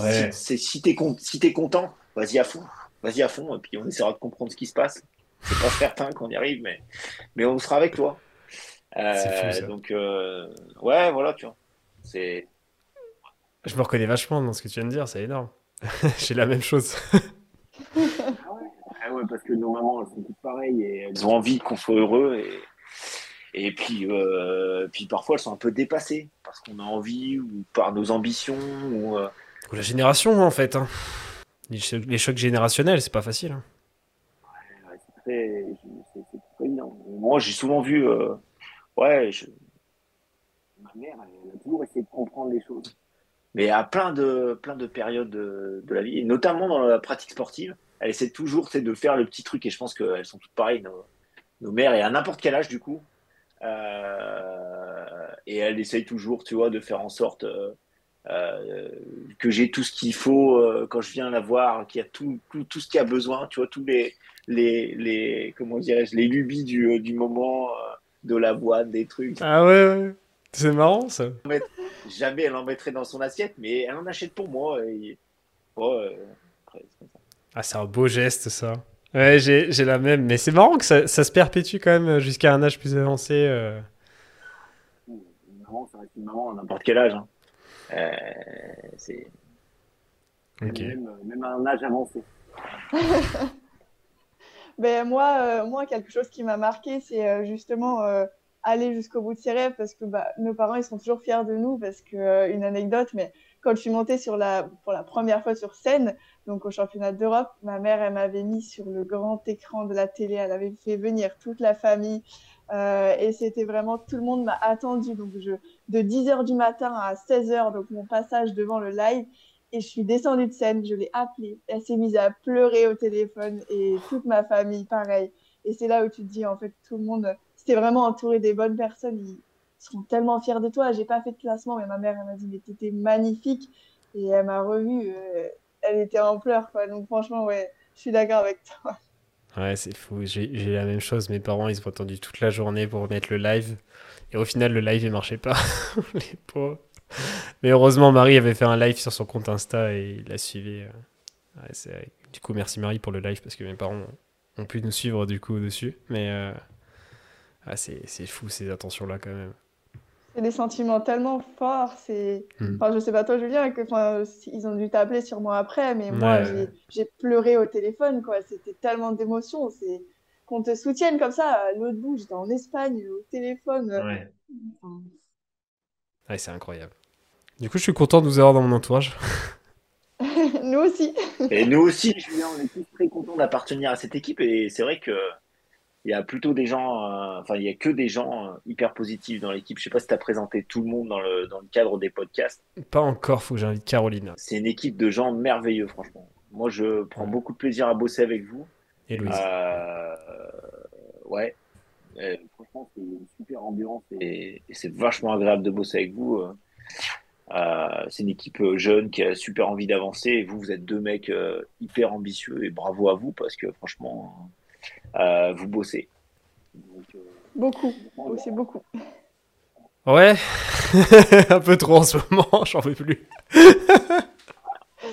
si t'es si es content, vas-y à fond. Vas-y à fond, et puis on essaiera de comprendre ce qui se passe. C'est pas certain qu'on y arrive, mais, mais on sera avec toi. Euh, donc, euh, ouais, voilà, tu vois. Je me reconnais vachement dans ce que tu viens de dire, c'est énorme. J'ai la même chose. ah, ouais. parce que nos mamans, elles sont toutes pareilles et elles ont envie qu'on soit heureux. Et, et puis, euh, puis parfois, elles sont un peu dépassées parce qu'on a envie ou par nos ambitions. Ou, ou la génération, en fait. Hein. Les, chocs, générationnels, c'est pas facile. Hein. Ouais, c'est très. C'est évident. Moi, j'ai souvent vu ouais, ma mère, elle a toujours essayé de comprendre les choses. Mais à plein de, plein de périodes de, la vie, et notamment dans la pratique sportive, elle essaie toujours de faire le petit truc, et je pense qu'elles sont toutes pareilles, nos, mères, et à n'importe quel âge, du coup, et elle essaye toujours, tu vois, de faire en sorte que j'ai tout ce qu'il faut quand je viens la voir, qu'il y a tout, tout, tout ce qu'il y a besoin, tu vois, tous les, les, les comment dirais-je, les lubies du, du moment, de la boîte, des trucs. Ah ouais, ouais. C'est marrant ça. Jamais elle en mettrait dans son assiette, mais elle en achète pour moi. Oh, ah, c'est un beau geste ça. Ouais, j'ai la même. Mais c'est marrant que ça, ça, se perpétue quand même jusqu'à un âge plus avancé. Euh... Maman, ça reste une maman à n'importe quel âge. Hein. Euh, c'est. Même, même, à un âge avancé. ben, moi, euh, moi, quelque chose qui m'a marqué, c'est euh, justement euh, aller jusqu'au bout de ses rêves parce que bah, nos parents, ils sont toujours fiers de nous. Parce que, une anecdote, mais quand je suis montée sur la, pour la première fois sur scène, donc au championnat d'Europe, ma mère, elle m'avait mis sur le grand écran de la télé, elle avait fait venir toute la famille. Euh, et c'était vraiment, tout le monde m'a attendu. Donc, je, de 10h du matin à 16h, donc mon passage devant le live. Et je suis descendue de scène, je l'ai appelée. Elle s'est mise à pleurer au téléphone et toute ma famille, pareil. Et c'est là où tu te dis, en fait, tout le monde, c'était vraiment entouré des bonnes personnes. Ils seront tellement fiers de toi. J'ai pas fait de classement, mais ma mère, elle m'a dit, mais t'étais magnifique. Et elle m'a revue. Euh, elle était en pleurs, quoi. Donc, franchement, ouais, je suis d'accord avec toi. Ouais, c'est fou. J'ai la même chose. Mes parents, ils ont attendu toute la journée pour mettre le live. Et au final, le live, il marchait pas. Les pauvres. Mais heureusement, Marie avait fait un live sur son compte Insta et il l'a suivi. Euh. du coup, merci Marie pour le live parce que mes parents ont pu nous suivre du coup dessus. Mais euh, ah, c'est fou ces attentions-là quand même. C'est des sentiments tellement forts. C'est, hmm. enfin, je sais pas toi, Julien, que, ils ont dû t'appeler sûrement après, mais moi, j'ai pleuré au téléphone, quoi. C'était tellement d'émotions. C'est qu'on te soutienne comme ça à l'autre bout. J'étais en Espagne au téléphone. Ouais. ouais c'est incroyable. Du coup, je suis content de vous avoir dans mon entourage. nous aussi. et nous aussi, Julien, on est tous très contents d'appartenir à cette équipe. Et c'est vrai que il y a plutôt des gens, euh, enfin, il y a que des gens euh, hyper positifs dans l'équipe. Je sais pas si tu as présenté tout le monde dans le, dans le cadre des podcasts. Pas encore, faut que j'invite Caroline. C'est une équipe de gens merveilleux, franchement. Moi, je prends beaucoup de plaisir à bosser avec vous. Et Louise. Euh, ouais. franchement, c'est une super ambiance et, et c'est vachement agréable de bosser avec vous. C'est une équipe jeune qui a super envie d'avancer. Et vous, vous êtes deux mecs hyper ambitieux et bravo à vous parce que franchement, vous bossez. beaucoup, c'est beaucoup. Ouais, un peu trop en ce moment, j'en veux plus.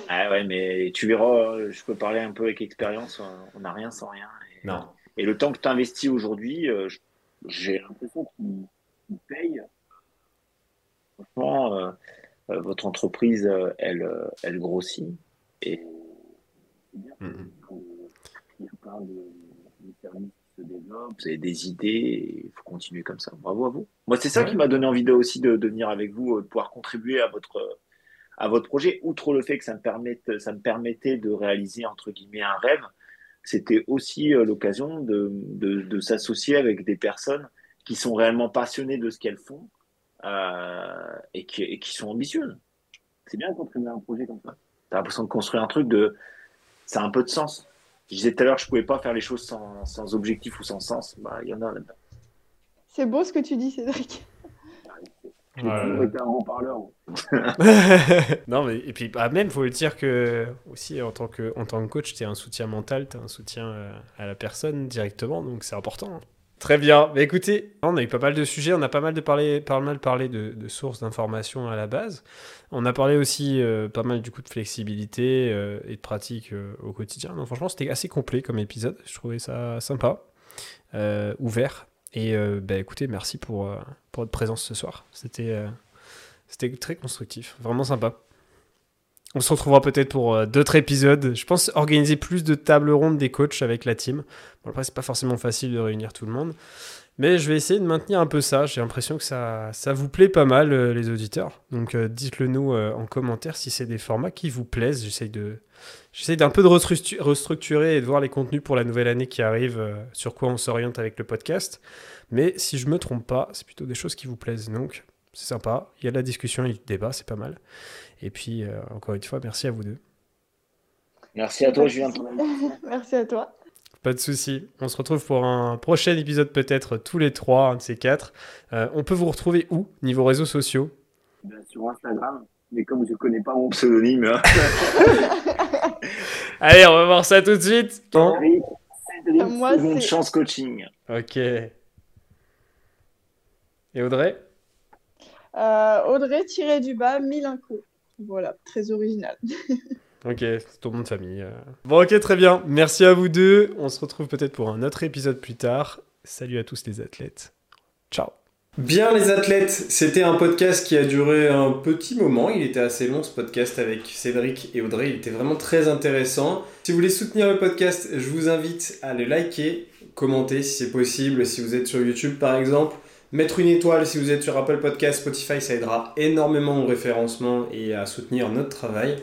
ah ouais, mais tu verras, je peux parler un peu avec expérience, on n'a rien sans rien. Et, non. Et le temps que tu investis aujourd'hui, j'ai l'impression qu'il paye. Franchement, euh, votre entreprise, euh, elle, euh, elle grossit. Et mm-hmm. il a de, qui se vous avez des idées, il faut continuer comme ça. Bravo à vous. Moi, c'est ça qui m'a donné envie de, aussi de, venir avec vous, de pouvoir contribuer à votre, à votre projet. Outre le fait que ça me, permette, ça me permettait de réaliser, entre guillemets, un rêve, c'était aussi l'occasion de, de, de s'associer avec des personnes qui sont réellement passionnées de ce qu'elles font euh, et, qui, qui, sont ambitieuses. C'est bien quand tu un projet comme ça. Tu as l'impression de construire un truc de. Ça a un peu de sens. Je disais tout à l'heure, je pouvais pas faire les choses sans, sans objectif ou sans sens. Bah, il y en a là-dedans. C'est beau ce que tu dis, Cédric. Ouais. un parleur. non, mais et puis bah, même, faut le dire que aussi en tant que, en tant que coach, tu as un soutien mental, tu as un soutien euh, à la personne directement, donc c'est important. Très bien. Mais écoutez, on a eu pas mal de sujets, on a pas mal, de parlé, pas mal parlé de, sources d'informations à la base. On a parlé aussi euh, pas mal du coup de flexibilité euh, et de pratique euh, au quotidien. Donc franchement, c'était assez complet comme épisode. Je trouvais ça sympa, ouvert. Et bah, écoutez, merci pour, pour votre présence ce soir. C'était c'était très constructif, vraiment sympa. On se retrouvera peut-être pour euh, d'autres épisodes. Je pense organiser plus de tables rondes des coachs avec la team. Bon, après, c'est pas forcément facile de réunir tout le monde. Mais je vais essayer de maintenir un peu ça. J'ai l'impression que ça, vous plaît pas mal, euh, les auditeurs. Donc euh, dites-le nous en commentaire si c'est des formats qui vous plaisent. J'essaye de, d'un peu de restructurer et de voir les contenus pour la nouvelle année qui arrive, sur quoi on s'oriente avec le podcast. Mais si je me trompe pas, c'est plutôt des choses qui vous plaisent. Donc c'est sympa. Il y a de la discussion et du débat, c'est pas mal. Et puis, euh, encore une fois, merci à vous deux. Merci à toi, Julien. merci à toi. Pas de souci. On se retrouve pour un prochain épisode, peut-être tous les trois, un de ces quatre. Euh, on peut vous retrouver où, niveau réseaux sociaux? Ben, Sur Instagram. Mais comme je ne connais pas mon pseudonyme. Hein. Allez, on va voir ça tout de suite. Cédric, Cédric Moi, Chance Coaching. Ok. Et Audrey? Euh, Audrey tiré du bas, Milinko. Voilà, très original. Ok, c'est ton nom de famille. Euh. Bon, ok, très bien. Merci à vous deux. On se retrouve peut-être pour un autre épisode plus tard. Salut à tous les athlètes. Ciao. Bien les athlètes, c'était un podcast qui a duré un petit moment, il était assez long ce podcast avec Cédric et Audrey, il était vraiment très intéressant. Si vous voulez soutenir le podcast, je vous invite à le liker, commenter si c'est possible, si vous êtes sur YouTube par exemple, mettre une étoile si vous êtes sur Apple Podcast, Spotify, ça aidera énormément au référencement et à soutenir notre travail.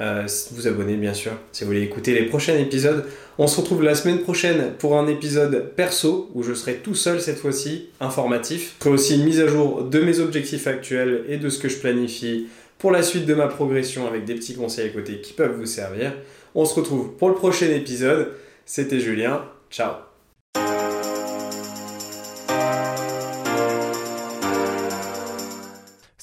Euh, vous abonner bien sûr si vous voulez écouter les prochains épisodes. On se retrouve la semaine prochaine pour un épisode perso où je serai tout seul cette fois-ci, informatif. Je ferai aussi une mise à jour de mes objectifs actuels et de ce que je planifie pour la suite de ma progression avec des petits conseils à côté qui peuvent vous servir. On se retrouve pour le prochain épisode. C'était Julien. Ciao